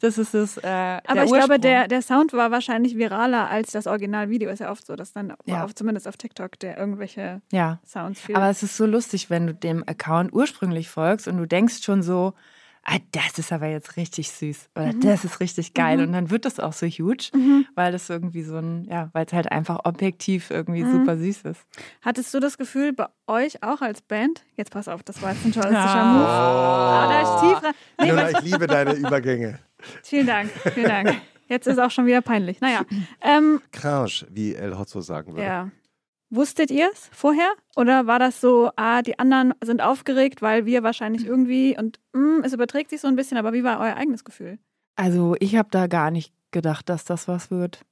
Das ist das. Äh, Aber der ich glaube, Ursprung. der, der Sound war wahrscheinlich viraler als das Originalvideo. Ist ja oft so, dass dann Ja. auf, zumindest auf TikTok der irgendwelche Ja. Sounds viel. Aber es ist so lustig, wenn du dem Account ursprünglich folgst und du denkst schon so, ah, das ist aber jetzt richtig süß oder das ist richtig geil. Und dann wird das auch so huge, weil das irgendwie so ein, ja, weil es halt einfach objektiv irgendwie super süß ist. Hattest du das Gefühl bei euch auch als Band? Jetzt pass auf, das war jetzt ein journalistischer Ja. Move. Ah, da ist. Nee, Ilona, ich liebe deine Übergänge. vielen Dank, vielen Dank. Jetzt ist auch schon wieder peinlich. Naja, ähm, Crange, wie El Hotzo sagen würde. ja. Wusstet ihr es vorher? Oder war das so, ah, die anderen sind aufgeregt, weil wir wahrscheinlich irgendwie und mm, es überträgt sich so ein bisschen, aber wie war euer eigenes Gefühl? Also ich habe da gar nicht gedacht, dass das was wird.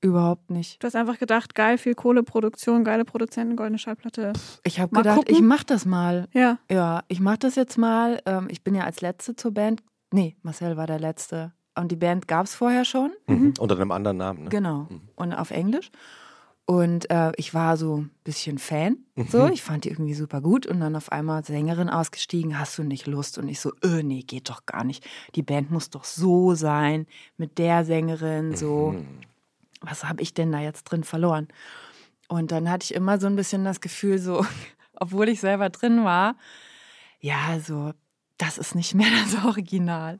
Überhaupt nicht. Du hast einfach gedacht, geil, viel Kohleproduktion, geile Produzenten, goldene Schallplatte. Ich habe gedacht, gucken. ich mach das mal. Ja. Ja, ich mach das jetzt mal. Ähm, ich bin ja als Letzte zur Band. Nee, Marcel war der Letzte. Und die Band gab es vorher schon. Mhm. Unter einem anderen Namen. Ne? Genau. Und auf Englisch. Und äh, ich war so ein bisschen Fan. So, ich fand die irgendwie super gut. Und dann auf einmal Sängerin ausgestiegen, hast du nicht Lust? Und ich so, äh, nee, geht doch gar nicht. Die Band muss doch so sein, mit der Sängerin, so. Was habe ich denn da jetzt drin verloren? Und dann hatte ich immer so ein bisschen das Gefühl, so, obwohl ich selber drin war, ja, so, das ist nicht mehr das Original.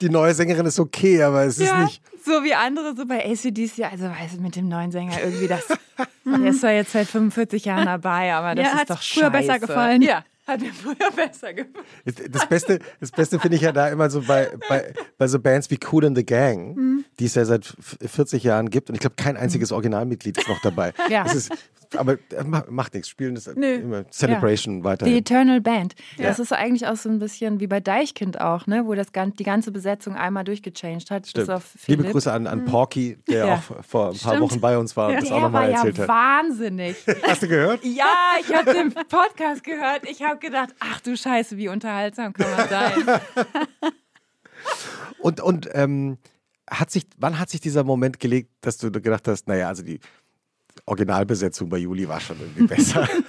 Die neue Sängerin ist okay, aber es ist ja, nicht. So wie andere, so bei ACDC, also weiß ich, mit dem neuen Sänger irgendwie das, der ist zwar jetzt seit 45 Jahren dabei, aber das Ja, ist doch früher besser scheiße. gefallen. Ja, hat mir früher besser gefallen. Das Beste, das Beste finde ich ja da immer so bei, bei, bei so Bands wie Cool in the Gang, Mhm. die es ja seit f- 40 Jahren gibt. Und ich glaube, kein einziges Originalmitglied ist noch dabei. Ja. Das ist, aber äh, ma- macht nichts. Spielen das Nö. immer Celebration Die weiterhin. Eternal Band. Ja. Das ist eigentlich auch so ein bisschen wie bei Deichkind auch, ne? wo das die ganze Besetzung einmal durchgechanged hat. Stimmt. Bis auf Liebe. Grüße an, an Porky, der Mhm. Ja. auch vor ein paar Stimmt. Wochen bei uns war und Ja. das auch nochmal war ja erzählt hat. wahnsinnig. Hast du gehört? Ja, ich habe den Podcast gehört. Ich habe gedacht, ach du Scheiße, wie unterhaltsam kann man sein. Und, und ähm, hat sich, wann hat sich dieser Moment gelegt, dass du gedacht hast, naja, also die Originalbesetzung bei Juli war schon irgendwie besser.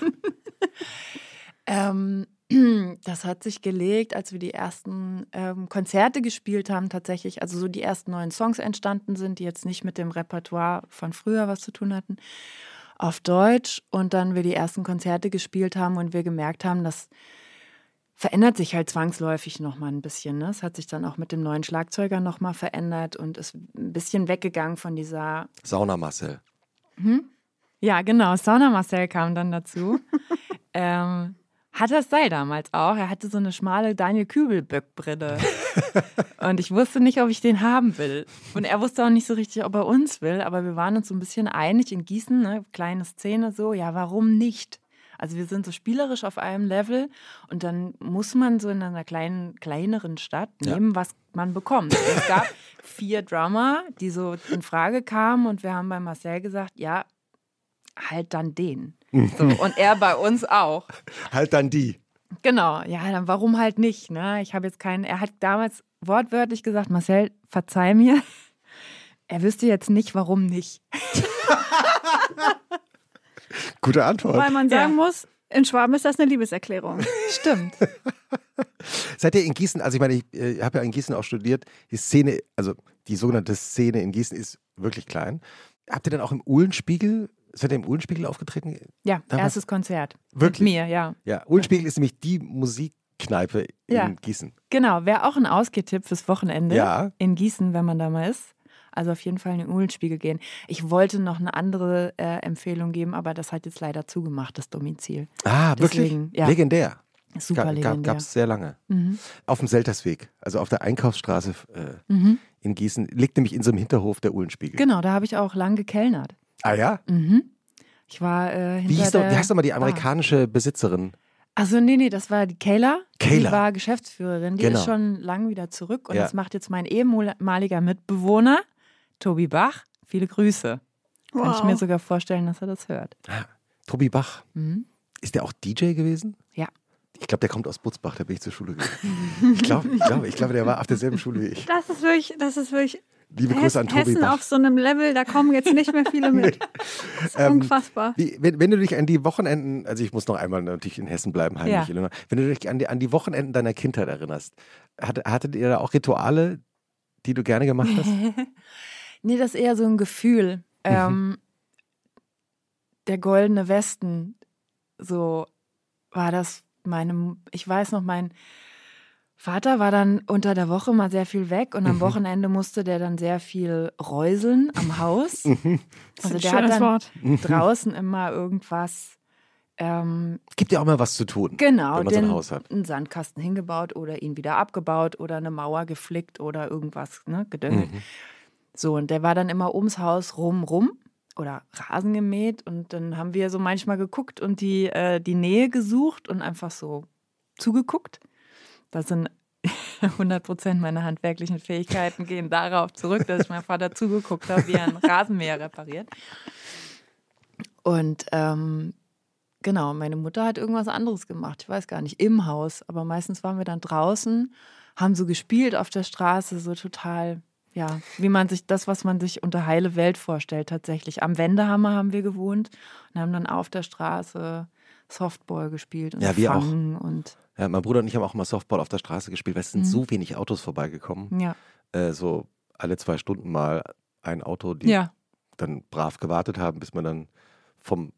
Ähm, das hat sich gelegt, als wir die ersten ähm, Konzerte gespielt haben, tatsächlich. Also so die ersten neuen Songs entstanden sind, die jetzt nicht mit dem Repertoire von früher was zu tun hatten, auf Deutsch. Und dann wir die ersten Konzerte gespielt haben und wir gemerkt haben, dass verändert sich halt zwangsläufig nochmal ein bisschen. Ne? Es hat sich dann auch mit dem neuen Schlagzeuger nochmal verändert und ist ein bisschen weggegangen von dieser. Sauna Marcel. Hm? Ja, genau. Sauna Marcel kam dann dazu. ähm, hat das Seil damals auch. Er hatte so eine schmale Daniel Kübelböck-Brille. und ich wusste nicht, ob ich den haben will. Und er wusste auch nicht so richtig, ob er uns will. Aber wir waren uns so ein bisschen einig in Gießen, ne? kleine Szene so. Ja, warum nicht? Also wir sind so spielerisch auf einem Level und dann muss man so in einer kleinen, kleineren Stadt nehmen, ja. was man bekommt. Es gab vier Drummer, die so in Frage kamen und wir haben bei Marcel gesagt, ja, halt dann den. So, und er bei uns auch. Halt dann die. Genau, ja, dann warum halt nicht? Ne? Ich habe jetzt keinen, er hat damals wortwörtlich gesagt, Marcel, verzeih mir, er wüsste jetzt nicht, warum nicht. Gute Antwort. Weil man sagen ja. muss, in Schwaben ist das eine Liebeserklärung. Stimmt. Seid ihr in Gießen, also ich meine, ich äh, habe ja in Gießen auch studiert, die Szene, also die sogenannte Szene in Gießen ist wirklich klein. Habt ihr dann auch im Uhlenspiegel, seid ihr im Uhlenspiegel aufgetreten? Ja, damals? erstes Konzert. Wirklich? Mit mir, ja. Ja, Uhlenspiegel ist nämlich die Musikkneipe ja. in Gießen. Genau, wäre auch ein Ausgetipp fürs Wochenende ja. in Gießen, wenn man da mal ist. Also auf jeden Fall in den Uhlenspiegel gehen. Ich wollte noch eine andere äh, Empfehlung geben, aber das hat jetzt leider zugemacht, das Domizil. Ah, Deswegen, wirklich? Ja. Legendär. Super legendär. Gab es sehr lange. Mhm. Auf dem Seltersweg, also auf der Einkaufsstraße äh, mhm. in Gießen, liegt nämlich in so einem Hinterhof der Uhlenspiegel. Genau, da habe ich auch lang gekellnert. Ah ja? Mhm. Ich war äh, hinter wie, hieß der, wie heißt doch mal die amerikanische ah. Besitzerin? Also nee, nee, das war die Kayla. Kayla. Die war Geschäftsführerin. Die genau. ist schon lang wieder zurück und ja. das macht jetzt mein ehemaliger Mitbewohner. Tobi Bach, viele Grüße. Wow. Kann ich mir sogar vorstellen, dass er das hört. Ah, Tobi Bach. Mhm. Ist der auch DJ gewesen? Ja. Ich glaube, der kommt aus Butzbach, da bin ich zur Schule gegangen. ich glaube, ich glaube, ich glaube, der war auf derselben Schule wie ich. Das ist wirklich, das ist wirklich. Liebe Grüße an Tobi Hessen Bach. auf so einem Level, da kommen jetzt nicht mehr viele mit. Ist ähm, unfassbar. Wie, wenn, wenn, du dich an die Wochenenden, also ich muss noch einmal natürlich in Hessen bleiben, heimlich, ja. wenn du dich an die, an die Wochenenden deiner Kindheit erinnerst, hattet ihr da auch Rituale, die du gerne gemacht hast? Nee, das ist eher so ein Gefühl. Mhm. Ähm, der goldene Westen, so war das meinem, ich weiß noch, mein Vater war dann unter der Woche mal sehr viel weg und am mhm. Wochenende musste der dann sehr viel räuseln am Haus. Mhm. Also der hat dann Wort. draußen immer irgendwas. Ähm, Gibt ja auch mal was zu tun. Genau, wenn man den, so ein Haus hat. einen Sandkasten hingebaut oder ihn wieder abgebaut oder eine Mauer geflickt oder irgendwas ne, gedüngelt. Mhm. So, und der war dann immer ums Haus rum, rum oder Rasen gemäht und dann haben wir so manchmal geguckt und die, äh, die Nähe gesucht und einfach so zugeguckt. Das sind 100 Prozent meiner handwerklichen Fähigkeiten gehen darauf zurück, dass ich meinem Vater zugeguckt habe, wie er einen Rasenmäher repariert. Und ähm, genau, meine Mutter hat irgendwas anderes gemacht. Ich weiß gar nicht, im Haus, aber meistens waren wir dann draußen, haben so gespielt auf der Straße, so total ja, wie man sich das, was man sich unter heile Welt vorstellt, tatsächlich. Am Wendehammer haben wir gewohnt und haben dann auf der Straße Softball gespielt und ja, wir auch. Und ja, mein Bruder und ich haben auch mal Softball auf der Straße gespielt, weil es sind mhm. so wenig Autos vorbeigekommen. Ja. Äh, so alle zwei Stunden mal ein Auto, die ja. dann brav gewartet haben, bis man dann vom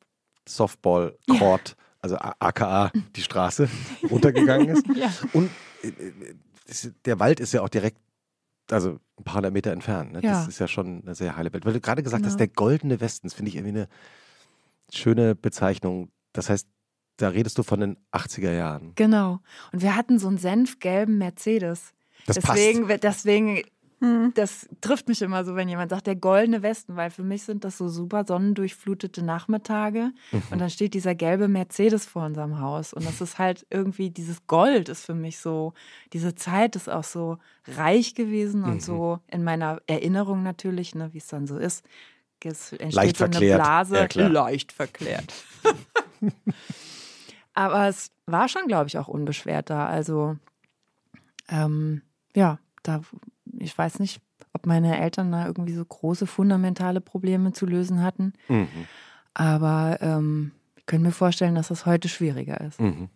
Softball-Court, also aka die Straße, runtergegangen ist. ja. Und äh, äh, der Wald ist ja auch direkt also ein paar hundert Meter entfernt. Ne? Ja. Das ist ja schon eine sehr heile Welt. Weil du gerade gesagt genau. hast, der goldene Westen, das finde ich irgendwie eine schöne Bezeichnung. Das heißt, da redest du von den 80er Jahren. Genau. Und wir hatten so einen senfgelben Mercedes. Das deswegen, passt. deswegen hm. Das trifft mich immer so, wenn jemand sagt, der goldene Westen, weil für mich sind das so super sonnendurchflutete Nachmittage mhm. und dann steht dieser gelbe Mercedes vor unserem Haus und das ist halt irgendwie, dieses Gold ist für mich so, diese Zeit ist auch so reich gewesen und mhm. so in meiner Erinnerung natürlich, ne, wie es dann so ist. Es entsteht leicht so eine verklärt. Blase, ja, leicht verklärt. Aber es war schon, glaube ich, auch unbeschwert da. Also ähm, ja, da ich weiß nicht, ob meine Eltern da irgendwie so große fundamentale Probleme zu lösen hatten. Mhm. Aber ähm, ich könnte mir vorstellen, dass das heute schwieriger ist. Mhm.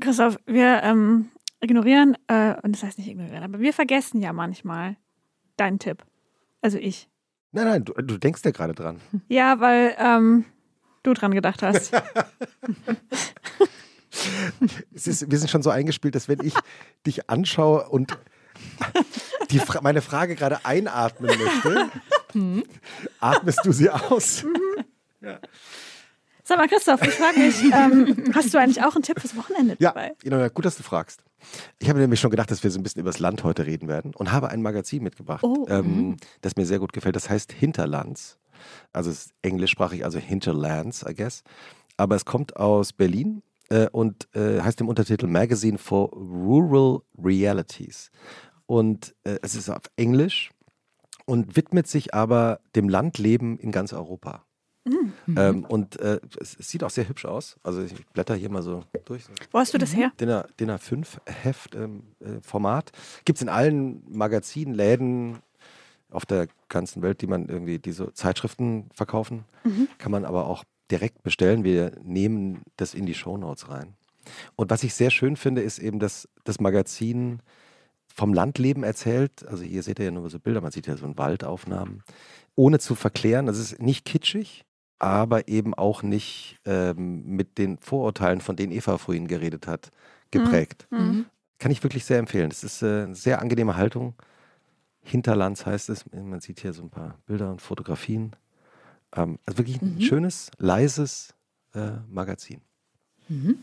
Christoph, wir ähm, ignorieren, äh, und das heißt nicht ignorieren, aber wir vergessen ja manchmal deinen Tipp. Also ich. Nein, nein, du, du denkst ja gerade dran. Ja, weil ähm, du dran gedacht hast. Es ist, wir sind schon so eingespielt, dass wenn ich dich anschaue und die, Fra- meine Frage gerade einatmen möchte, atmest du sie aus. Sag mal, Christoph, ich frage mich, ähm, hast du eigentlich auch einen Tipp fürs Wochenende Ja, dabei? Ina, gut, dass du fragst. Ich habe nämlich schon gedacht, dass wir so ein bisschen über das Land heute reden werden und habe ein Magazin mitgebracht, Oh, ähm, das mir sehr gut gefällt. Das heißt Hinterlands. Also es ist englischsprachig, also Hinterlands, I guess. Aber es kommt aus Berlin äh, und äh, heißt im Untertitel Magazine for Rural Realities. Und äh, es ist auf Englisch und widmet sich aber dem Landleben in ganz Europa. Ähm, und äh, es, es sieht auch sehr hübsch aus. Also ich blätter hier mal so durch. Wo hast du das her? DIN, A- DIN A5 Heft ähm, äh, Format. Gibt es in allen Magazinen, Läden auf der ganzen Welt, die man irgendwie diese Zeitschriften verkaufen. Kann man aber auch direkt bestellen. Wir nehmen das in die Shownotes rein. Und was ich sehr schön finde, ist eben, dass das Magazin vom Landleben erzählt. Also hier seht ihr ja nur so Bilder, man sieht ja so einen Waldaufnahmen, ohne zu verklären. Es ist nicht kitschig, aber eben auch nicht ähm, mit den Vorurteilen, von denen Eva vorhin geredet hat, geprägt. Mhm. Kann ich wirklich sehr empfehlen. Es ist äh, eine sehr angenehme Haltung. Hinterlands heißt es. Man sieht hier so ein paar Bilder und Fotografien. Ähm, also wirklich ein Mhm. schönes, leises äh, Magazin.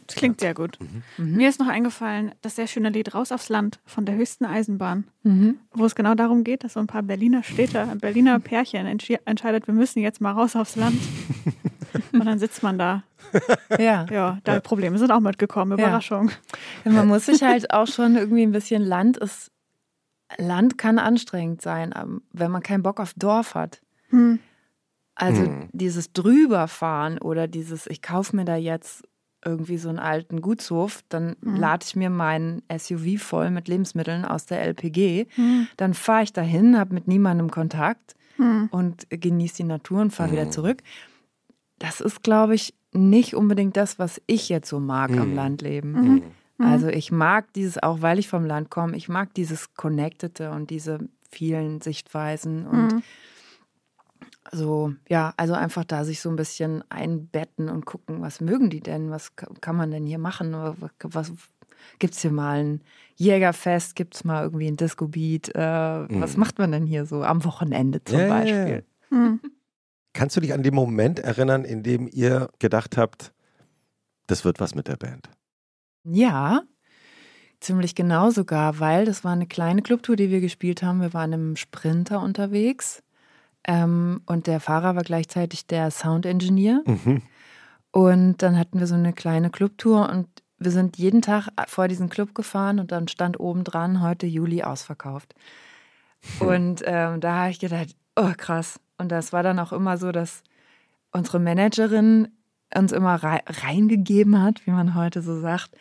Das klingt sehr gut. Mir ist noch eingefallen, das sehr schöne Lied Raus aufs Land von der höchsten Eisenbahn, Mhm. wo es genau darum geht, dass so ein paar Berliner Städter, ein Berliner Pärchen entschi- entscheidet, wir müssen jetzt mal raus aufs Land. Und dann sitzt man da. Ja. Ja, da Probleme sind auch mitgekommen. Ja. Überraschung. Man muss sich halt auch schon irgendwie ein bisschen Land ist. Land kann anstrengend sein, ähm, wenn man keinen Bock auf Dorf hat. Hm. Also Hm. dieses drüberfahren oder dieses, ich kaufe mir da jetzt irgendwie so einen alten Gutshof, dann Mhm. lade ich mir meinen SUV voll mit Lebensmitteln aus der LPG, Hm. dann fahre ich dahin, habe mit niemandem Kontakt Hm. und genieße die Natur und fahre wieder Mhm. zurück. Das ist, glaube ich, nicht unbedingt das, was ich jetzt so mag am Mhm. Landleben. Mhm. Mhm. Also ich mag dieses, auch weil ich vom Land komme, ich mag dieses Connectete und diese vielen Sichtweisen und Mhm. so, ja, also einfach da sich so ein bisschen einbetten und gucken, was mögen die denn, was ka- kann man denn hier machen, was, was gibt es hier mal ein Jägerfest, gibt es mal irgendwie ein Disco-Beat, äh, was Mhm. macht man denn hier so am Wochenende zum ja. Beispiel? Hm. Kannst du dich an den Moment erinnern, in dem ihr gedacht habt, das wird was mit der Band? Ja, ziemlich genau sogar, weil das war eine kleine Clubtour, die wir gespielt haben. Wir waren im Sprinter unterwegs ähm, und der Fahrer war gleichzeitig der Sound-Engineer. Mhm. Und dann hatten wir so eine kleine Clubtour und wir sind jeden Tag vor diesen Club gefahren und dann stand oben dran, heute Juli ausverkauft. Und ähm, da habe ich gedacht, oh krass. Und das war dann auch immer so, dass unsere Managerin uns immer rei reingegeben hat, wie man heute so sagt.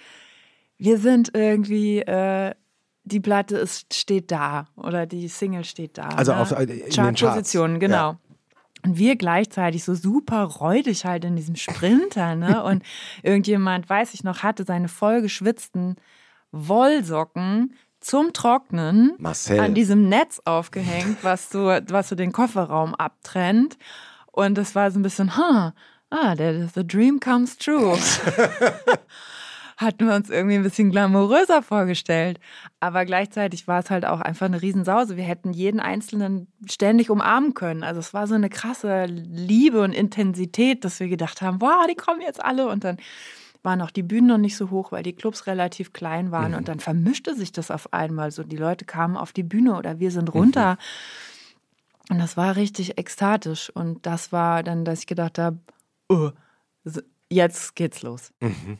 Wir sind irgendwie, äh, die Platte ist, steht da oder die Single steht da. Also ne? auf, Charts. Chartpositionen, genau. Ja. Und wir gleichzeitig so super räudig halt in diesem Sprinter, ne? Und irgendjemand, weiß ich noch, hatte seine vollgeschwitzten Wollsocken zum Trocknen Marcel. an diesem Netz aufgehängt, was so, was so den Kofferraum abtrennt. Und das war so ein bisschen, ha, ah, der, the dream comes true. Hatten wir uns irgendwie ein bisschen glamouröser vorgestellt. Aber gleichzeitig war es halt auch einfach eine Riesensause. Wir hätten jeden Einzelnen ständig umarmen können. Also es war so eine krasse Liebe und Intensität, dass wir gedacht haben, wow, die kommen jetzt alle. Und dann waren auch die Bühnen noch nicht so hoch, weil die Clubs relativ klein waren. Mhm. Und dann vermischte sich das auf einmal so. Die Leute kamen auf die Bühne oder wir sind runter. Und das war richtig ekstatisch. Und das war dann, dass ich gedacht habe, oh, jetzt geht's los. Mhm.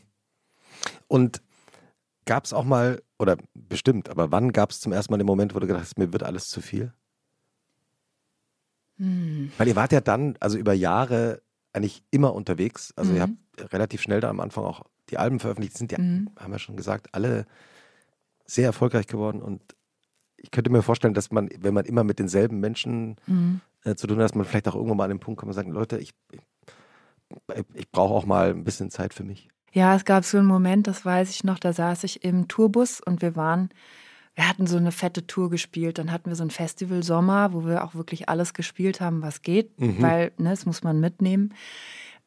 Und gab es auch mal, oder bestimmt, aber wann gab es zum ersten Mal den Moment, wo du gedacht hast, mir wird alles zu viel? Hm. Weil ihr wart ja dann, also über Jahre eigentlich immer unterwegs. Also ihr Mhm. habt relativ schnell da am Anfang auch die Alben veröffentlicht. Die sind ja, Mhm. haben wir schon gesagt, alle sehr erfolgreich geworden. Und ich könnte mir vorstellen, dass man, wenn man immer mit denselben Menschen Mhm. äh, zu tun hat, dass man vielleicht auch irgendwann mal an den Punkt kommt und sagt, Leute, ich, ich ich brauche auch mal ein bisschen Zeit für mich. Ja, es gab so einen Moment, das weiß ich noch, da saß ich im Tourbus und wir waren, wir hatten so eine fette Tour gespielt. Dann hatten wir so ein Festival Sommer, wo wir auch wirklich alles gespielt haben, was geht, mhm. weil ne, das muss man mitnehmen.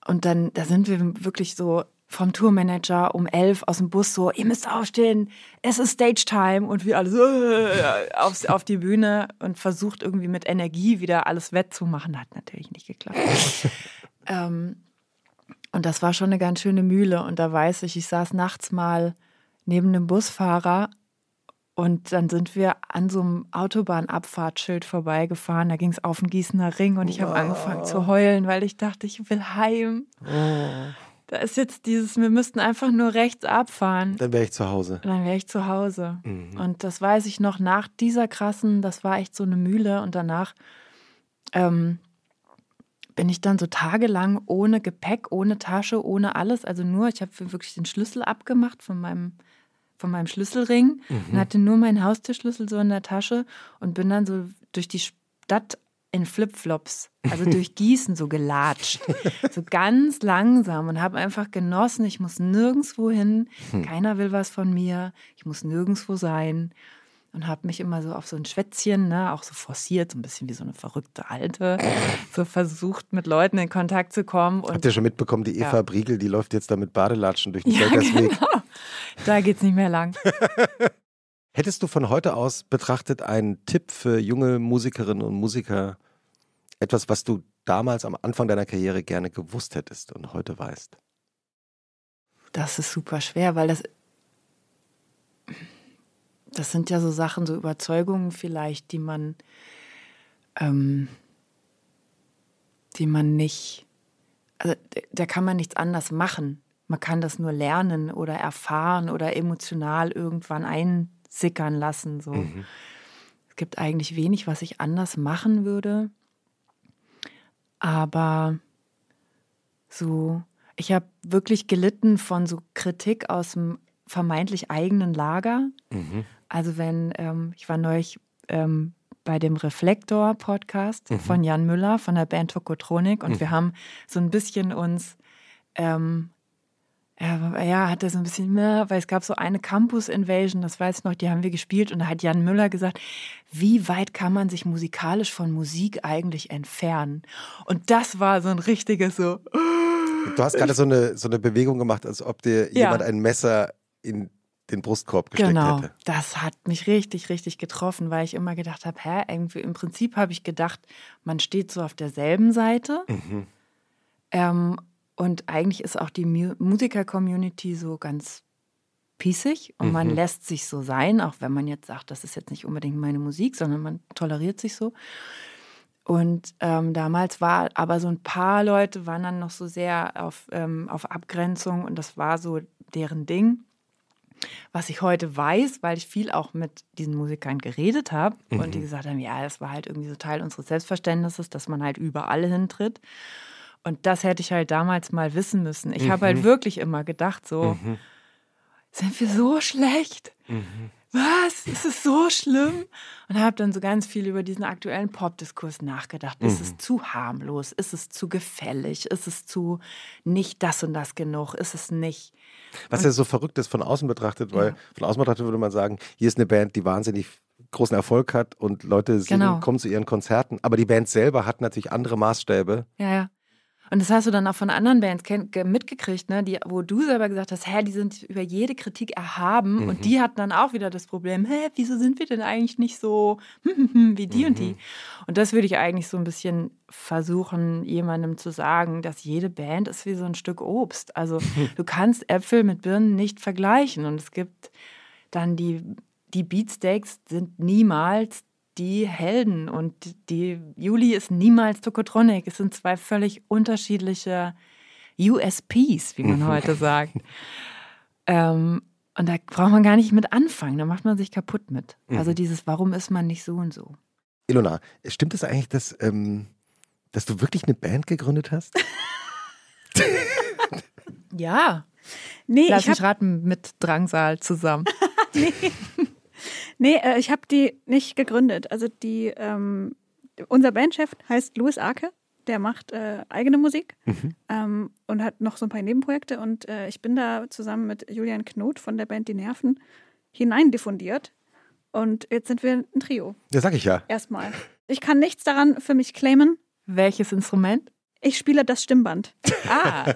Und dann, da sind wir wirklich so vom Tourmanager um elf aus dem Bus so, ihr müsst aufstehen, es ist Stage Time und wir alle so äh, auf, auf die Bühne und versucht irgendwie mit Energie wieder alles wettzumachen. Hat natürlich nicht geklappt. ähm, und das war schon eine ganz schöne Mühle. Und da weiß ich, ich saß nachts mal neben dem Busfahrer und dann sind wir an so einem Autobahnabfahrtsschild vorbeigefahren. Da ging es auf den Gießener Ring und ich habe angefangen zu heulen, weil ich dachte, ich will heim. Oh. Da ist jetzt dieses, wir müssten einfach nur rechts abfahren. Dann wäre ich zu Hause. Dann wäre ich zu Hause. Mhm. Und das weiß ich noch nach dieser krassen, das war echt so eine Mühle. Und danach ähm, bin ich dann so tagelang ohne Gepäck, ohne Tasche, ohne alles. Also nur, ich habe wirklich den Schlüssel abgemacht von meinem, von meinem Schlüsselring mhm. und hatte nur meinen Haustürschlüssel so in der Tasche und bin dann so durch die Stadt in Flipflops, also durch Gießen so gelatscht. so ganz langsam und habe einfach genossen, ich muss nirgendwo hin, hm. keiner will was von mir, ich muss nirgendwo sein. Und habe mich immer so auf so ein Schwätzchen, ne, auch so forciert, so ein bisschen wie so eine verrückte Alte, so versucht, mit Leuten in Kontakt zu kommen. Und Habt ihr schon mitbekommen, die Eva ja. Briegel, die läuft jetzt da mit Badelatschen durch den ja, Völkersweg. Genau. Da geht's nicht mehr lang. Hättest du von heute aus betrachtet einen Tipp für junge Musikerinnen und Musiker, etwas, was du damals am Anfang deiner Karriere gerne gewusst hättest und heute weißt? Das ist super schwer, weil das, das sind ja so Sachen, so Überzeugungen vielleicht, die man, ähm, die man nicht, also da kann man nichts anders machen. Man kann das nur lernen oder erfahren oder emotional irgendwann ein, sickern lassen. So. Mhm. Es gibt eigentlich wenig, was ich anders machen würde. Aber so, ich habe wirklich gelitten von so Kritik aus dem vermeintlich eigenen Lager. Mhm. Also wenn, ähm, ich war neulich ähm, bei dem Reflektor-Podcast mhm. von Jan Müller von der Band Tokotronik und mhm. wir haben so ein bisschen uns ähm, ja, ja, hatte so ein bisschen mehr, weil es gab so eine Campus Invasion, das weiß ich noch, die haben wir gespielt und da hat Jan Müller gesagt, wie weit kann man sich musikalisch von Musik eigentlich entfernen? Und das war so ein richtiges so. Du hast gerade so eine, so eine Bewegung gemacht, als ob dir ja. jemand ein Messer in den Brustkorb gesteckt genau, hätte. Genau, das hat mich richtig, richtig getroffen, weil ich immer gedacht habe, hä, irgendwie im Prinzip habe ich gedacht, man steht so auf derselben Seite. Mhm. Ähm, und eigentlich ist auch die Musiker-Community so ganz pießig und mhm. man lässt sich so sein, auch wenn man jetzt sagt, das ist jetzt nicht unbedingt meine Musik, sondern man toleriert sich so. Und ähm, damals war aber so ein paar Leute waren dann noch so sehr auf, ähm, auf Abgrenzung und das war so deren Ding. Was ich heute weiß, weil ich viel auch mit diesen Musikern geredet habe mhm. und die gesagt haben, ja, das war halt irgendwie so Teil unseres Selbstverständnisses, dass man halt überall hintritt. Und das hätte ich halt damals mal wissen müssen. Ich mhm. habe halt wirklich immer gedacht, so, mhm. sind wir so schlecht? Mhm. Was? Ist es so schlimm? Und habe dann so ganz viel über diesen aktuellen Pop-Diskurs nachgedacht. Ist es mhm. zu harmlos? Ist es zu gefällig? Ist es zu nicht das und das genug? Ist es nicht? Was ja so verrückt ist von außen betrachtet, weil ja. von außen betrachtet würde man sagen, hier ist eine Band, die wahnsinnig großen Erfolg hat und Leute singen, genau. kommen zu ihren Konzerten. Aber die Band selber hat natürlich andere Maßstäbe. Ja, ja. Und das hast du dann auch von anderen Bands mitgekriegt, ne? die, wo du selber gesagt hast, hä, die sind über jede Kritik erhaben. Mhm. Und die hatten dann auch wieder das Problem, hä, wieso sind wir denn eigentlich nicht so wie die mhm. und die? Mhm. Und das würde ich eigentlich so ein bisschen versuchen, jemandem zu sagen, dass jede Band ist wie so ein Stück Obst. Also du kannst Äpfel mit Birnen nicht vergleichen. Und es gibt dann die, die Beatsteaks sind niemals die Helden und die Juli ist niemals Tokotronic. Es sind zwei völlig unterschiedliche USPs, wie man heute sagt. Ähm, und da braucht man gar nicht mit anfangen, da macht man sich kaputt mit. Also mhm. dieses, warum ist man nicht so und so? Ilona, stimmt es das eigentlich, dass, ähm, dass du wirklich eine Band gegründet hast? ja. Nee, Lass ich mich raten, mit Drangsal zusammen. nee. Nee, äh, ich habe die nicht gegründet. Also die, ähm, unser Bandchef heißt Louis Arke. der macht äh, eigene Musik mhm. ähm, und hat noch so ein paar Nebenprojekte. Und äh, ich bin da zusammen mit Julian Knot von der Band Die Nerven hineindiffundiert. Und jetzt sind wir ein Trio. Ja, sag ich ja. Erstmal. Ich kann nichts daran für mich claimen. Welches Instrument? Ich spiele das Stimmband. Ah.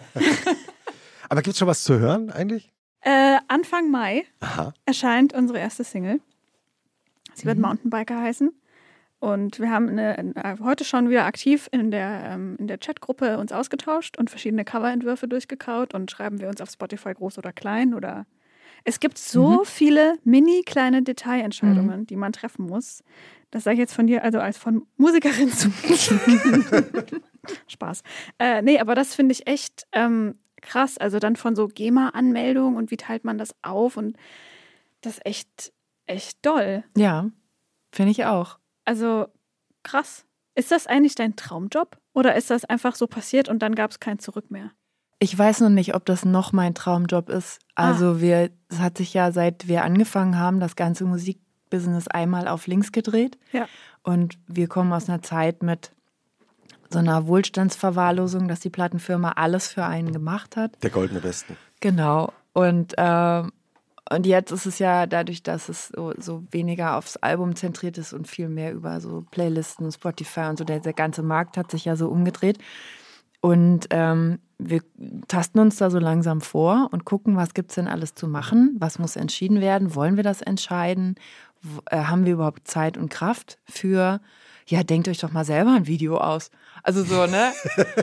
Aber gibt es schon was zu hören eigentlich? Äh, Anfang Mai Aha. erscheint unsere erste Single. Sie wird mhm. Mountainbiker heißen. Und wir haben eine, eine, heute schon wieder aktiv in der, ähm, in der Chatgruppe uns ausgetauscht und verschiedene Coverentwürfe durchgekaut und schreiben wir uns auf Spotify groß oder klein oder es gibt so mhm. viele mini kleine Detailentscheidungen, mhm. die man treffen muss. Das sage ich jetzt von dir, also als von Musikerin zu Spaß. Äh, nee, aber das finde ich echt ähm, krass. Also dann von so GEMA-Anmeldung und wie teilt man das auf und das ist echt, echt doll. Ja, finde ich auch. Also krass. Ist das eigentlich dein Traumjob? Oder ist das einfach so passiert und dann gab es kein Zurück mehr? Ich weiß noch nicht, ob das noch mein Traumjob ist. Also ah. wir, es hat sich ja seit wir angefangen haben, das ganze Musikbusiness einmal auf links gedreht. Ja. Und wir kommen aus einer Zeit mit so einer Wohlstandsverwahrlosung, dass die Plattenfirma alles für einen gemacht hat. Der goldene Westen. Genau. Und äh, und jetzt ist es ja dadurch, dass es so, so, weniger aufs Album zentriert ist und viel mehr über so Playlisten, Spotify und so, der, der ganze Markt hat sich ja so umgedreht. Und ähm, wir tasten uns da so langsam vor und gucken, was gibt es denn alles zu machen? Was muss entschieden werden? Wollen wir das entscheiden? Äh, haben wir überhaupt Zeit und Kraft für? Ja, denkt euch doch mal selber ein Video aus. Also so, ne?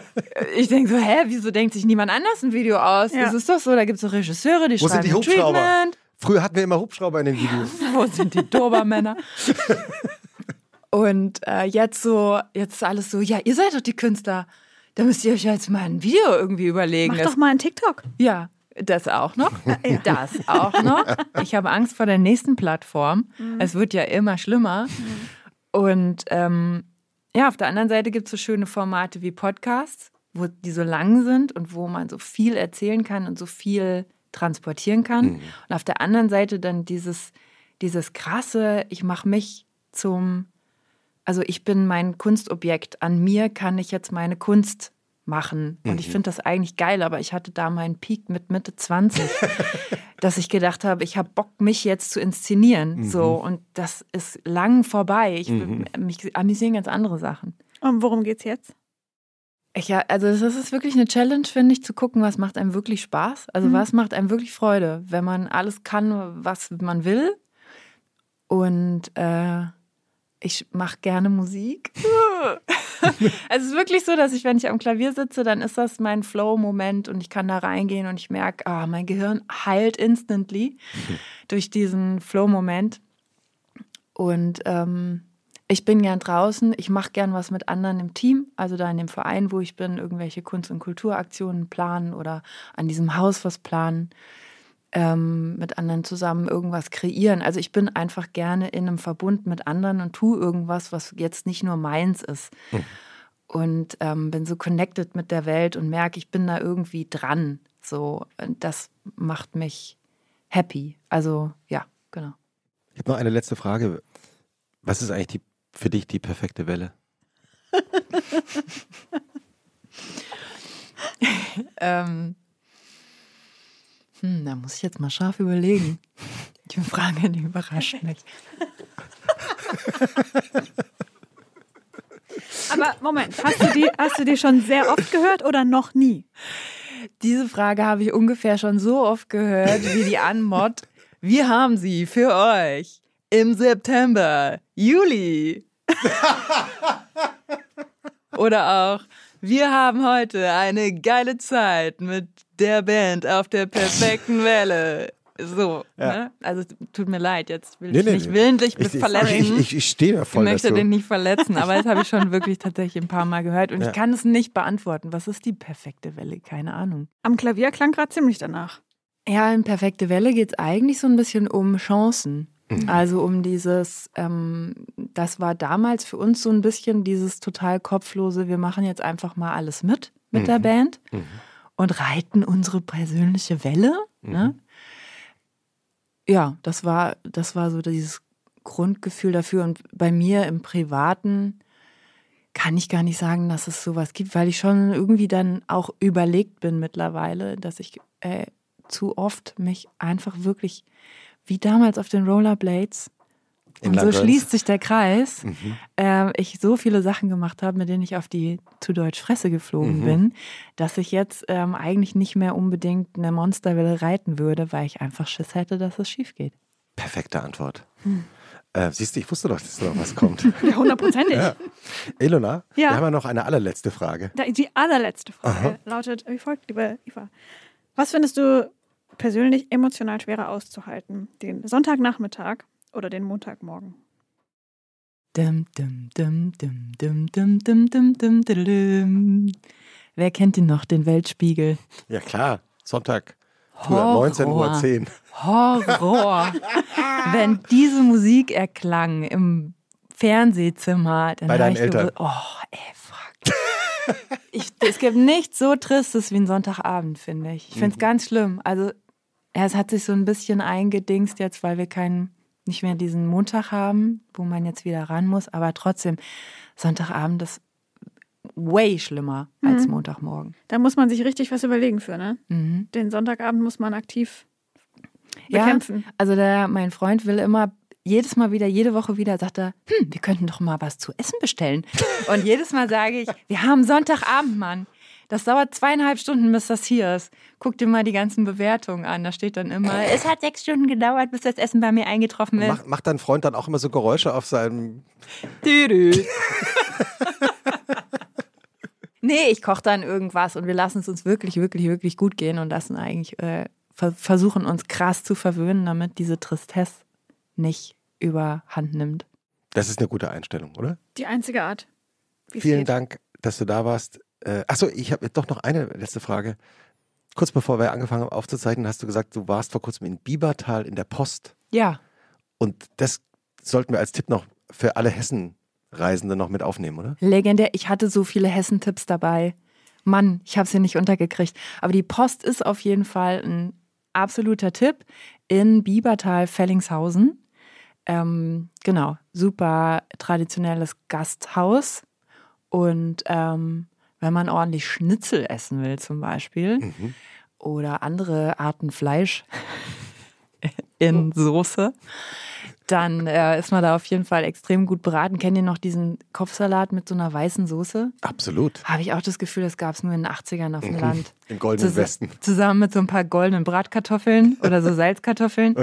ich denke so, hä, wieso denkt sich niemand anders ein Video aus? Ja. Das ist doch so, da gibt es so Regisseure, die Wo schreiben sind die Hubschrauber? Treatment. Früher hatten wir immer Hubschrauber in den Videos. Wo sind die Dobermänner? Und äh, jetzt so, jetzt ist alles so, ja, ihr seid doch die Künstler. Da müsst ihr euch jetzt mal ein Video irgendwie überlegen. Mach doch mal ein TikTok. Ja, das auch noch. Das auch noch. Ich habe Angst vor der nächsten Plattform. Mhm. Es wird ja immer schlimmer. Mhm. Und ähm, ja, auf der anderen Seite gibt es so schöne Formate wie Podcasts, wo die so lang sind und wo man so viel erzählen kann und so viel transportieren kann. Mhm. Und auf der anderen Seite dann dieses, dieses krasse, ich mache mich zum, also ich bin mein Kunstobjekt. An mir kann ich jetzt meine Kunst machen. Und mhm. ich finde das eigentlich geil, aber ich hatte da meinen Peak mit Mitte 20, dass ich gedacht habe, ich habe Bock, mich jetzt zu inszenieren. Mhm. So, und das ist lang vorbei. Ich, mhm. Mich amüsieren ganz andere Sachen. Und worum geht's jetzt? Ja, also das ist wirklich eine Challenge, finde ich, zu gucken, was macht einem wirklich Spaß. Also mhm. was macht einem wirklich Freude, wenn man alles kann, was man will. Und äh, ich mache gerne Musik. es ist wirklich so, dass ich, wenn ich am Klavier sitze, dann ist das mein Flow-Moment und ich kann da reingehen und ich merke, ah, mein Gehirn heilt instantly durch diesen Flow-Moment. Und ähm, ich bin gern draußen, ich mache gern was mit anderen im Team, also da in dem Verein, wo ich bin, irgendwelche Kunst- und Kulturaktionen planen oder an diesem Haus was planen ähm, mit anderen zusammen irgendwas kreieren. Also ich bin einfach gerne in einem Verbund mit anderen und tue irgendwas, was jetzt nicht nur meins ist. Mhm. Und ähm, bin so connected mit der Welt und merke, ich bin da irgendwie dran. So, das macht mich happy. Also ja, genau. Ich habe noch eine letzte Frage. Was ist eigentlich die, für dich die perfekte Welle? ähm, hm, da muss ich jetzt mal scharf überlegen. Die Frage, die überrascht mich. Aber Moment, hast du, die, hast du die schon sehr oft gehört oder noch nie? Diese Frage habe ich ungefähr schon so oft gehört wie die Anmod. Wir haben sie für euch im September, Juli. Oder auch, wir haben heute eine geile Zeit mit der Band auf der perfekten Welle. So, ja. ne? Also tut mir leid, jetzt will nee, ich nee, nicht nee. willentlich bis verletzen. Ich, ich, ich stehe da voll. Ich möchte den nicht verletzen, aber das habe ich schon wirklich tatsächlich ein paar Mal gehört und ja. ich kann es nicht beantworten. Was ist die perfekte Welle? Keine Ahnung. Am Klavier klang gerade ziemlich danach. Ja, in perfekte Welle geht es eigentlich so ein bisschen um Chancen. Mhm. Also um dieses, ähm, das war damals für uns so ein bisschen dieses total kopflose, wir machen jetzt einfach mal alles mit mit mhm. der Band. Mhm und reiten unsere persönliche Welle. Mhm. Ne? Ja, das war, das war so dieses Grundgefühl dafür. Und bei mir im Privaten kann ich gar nicht sagen, dass es sowas gibt, weil ich schon irgendwie dann auch überlegt bin mittlerweile, dass ich äh, zu oft mich einfach wirklich wie damals auf den Rollerblades In und so schließt sich der Kreis. Mhm. Ähm, ich so viele Sachen gemacht habe, mit denen ich auf die zu Deutsch Fresse geflogen Mhm. bin, dass ich jetzt ähm, eigentlich nicht mehr unbedingt eine Monsterwelle reiten würde, weil ich einfach Schiss hätte, dass es schief geht. Perfekte Antwort. Hm. Äh, siehst du, ich wusste doch, dass noch was kommt. Ja, hundertprozentig. Ja. Elona, Ja. wir haben ja noch eine allerletzte Frage. Da- Die allerletzte Frage lautet wie folgt, liebe Eva. Was findest du persönlich emotional schwerer auszuhalten. Den Sonntagnachmittag oder den Montagmorgen. Wer kennt ihn noch, den Weltspiegel? Ja klar, Sonntag. 19.10 Uhr. Horror. Wenn diese Musik erklang im Fernsehzimmer, dann Bei deinen ich Eltern. oh, ey, fuck. ich, es gibt nichts so Tristes wie ein Sonntagabend, finde ich. Ich finde es mhm. ganz schlimm. Also ja, es hat sich so ein bisschen eingedingst jetzt, weil wir keinen, nicht mehr diesen Montag haben, wo man jetzt wieder ran muss. Aber trotzdem, Sonntagabend ist way schlimmer als Mhm. Montagmorgen. Da muss man sich richtig was überlegen für, ne? Mhm. Den Sonntagabend muss man aktiv Ja, bekämpfen. Also der, mein Freund will immer jedes Mal wieder, jede Woche wieder, sagt er, hm, wir könnten doch mal was zu essen bestellen. Und jedes Mal sage ich, wir haben Sonntagabend, Mann. Das dauert zweieinhalb Stunden, bis das hier ist. Guck dir mal die ganzen Bewertungen an. Da steht dann immer, es hat sechs Stunden gedauert, bis das Essen bei mir eingetroffen ist. Macht, macht dein Freund dann auch immer so Geräusche auf seinem. Düdü. nee, ich koche dann irgendwas und wir lassen es uns wirklich, wirklich, wirklich gut gehen und lassen eigentlich, äh, ver versuchen uns krass zu verwöhnen, damit diese Tristesse nicht überhand nimmt. Das ist eine gute Einstellung, oder? Die einzige Art. Vielen geht. Dank, dass du da warst. Äh, achso, ich habe doch noch eine letzte Frage. Kurz bevor wir angefangen haben aufzuzeichnen, hast du gesagt, du warst vor kurzem in Biebertal in der Post. Ja, Und das sollten wir als Tipp noch für alle Hessen-Reisende noch mit aufnehmen, oder? legendär. Ich hatte so viele Hessentipps dabei. Mann, ich habe sie nicht untergekriegt. Aber die Post ist auf jeden Fall ein absoluter Tipp in Biebertal, Fellingshausen. Ähm, genau, super traditionelles Gasthaus. Und ähm, wenn man ordentlich Schnitzel essen will zum Beispiel Mhm. oder andere Arten Fleisch in Soße, dann äh, ist man da auf jeden Fall extrem gut beraten. Kennt ihr noch diesen Kopfsalat mit so einer weißen Soße? Absolut. Habe ich auch das Gefühl, das gab es nur in den 80ern auf dem Mhm. Land. Im goldenen Zus- Westen. Zusammen mit so ein paar goldenen Bratkartoffeln oder so Salzkartoffeln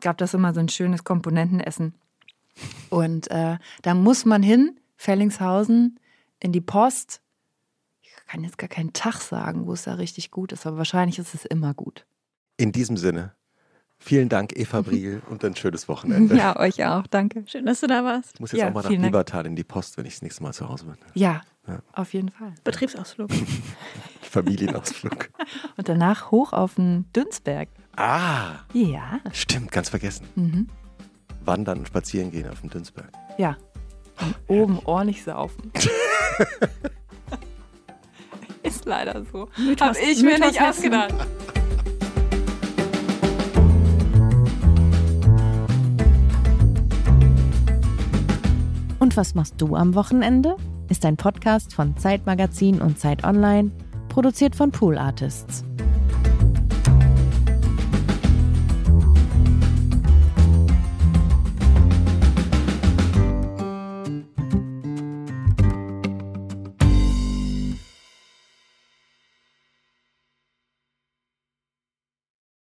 gab das immer so ein schönes Komponentenessen. Und äh, da muss man hin, Fellingshausen, in die Post. Ich kann jetzt gar keinen Tag sagen, wo es da richtig gut ist, aber wahrscheinlich ist es immer gut. In diesem Sinne, vielen Dank, Eva Briel, und ein schönes Wochenende. Ja, euch auch, danke. Schön, dass du da warst. Ich muss jetzt Ja, auch mal nach. Biebertal in die Post, wenn ich das nächste Mal zu Hause bin. Ja, Ja. auf jeden Fall. Betriebsausflug. Familienausflug. Und danach hoch auf den Dünsberg. ah, Ja. stimmt, ganz vergessen. Mhm. Wandern und spazieren gehen auf dem Dünsberg. Ja. Und oben ordentlich saufen. Ist leider so. Mythos- Hab ich mir Mythos nicht Hessen. ausgedacht. Und was machst du am Wochenende? Ist ein Podcast von Zeitmagazin und Zeit Online, produziert von Pool Artists.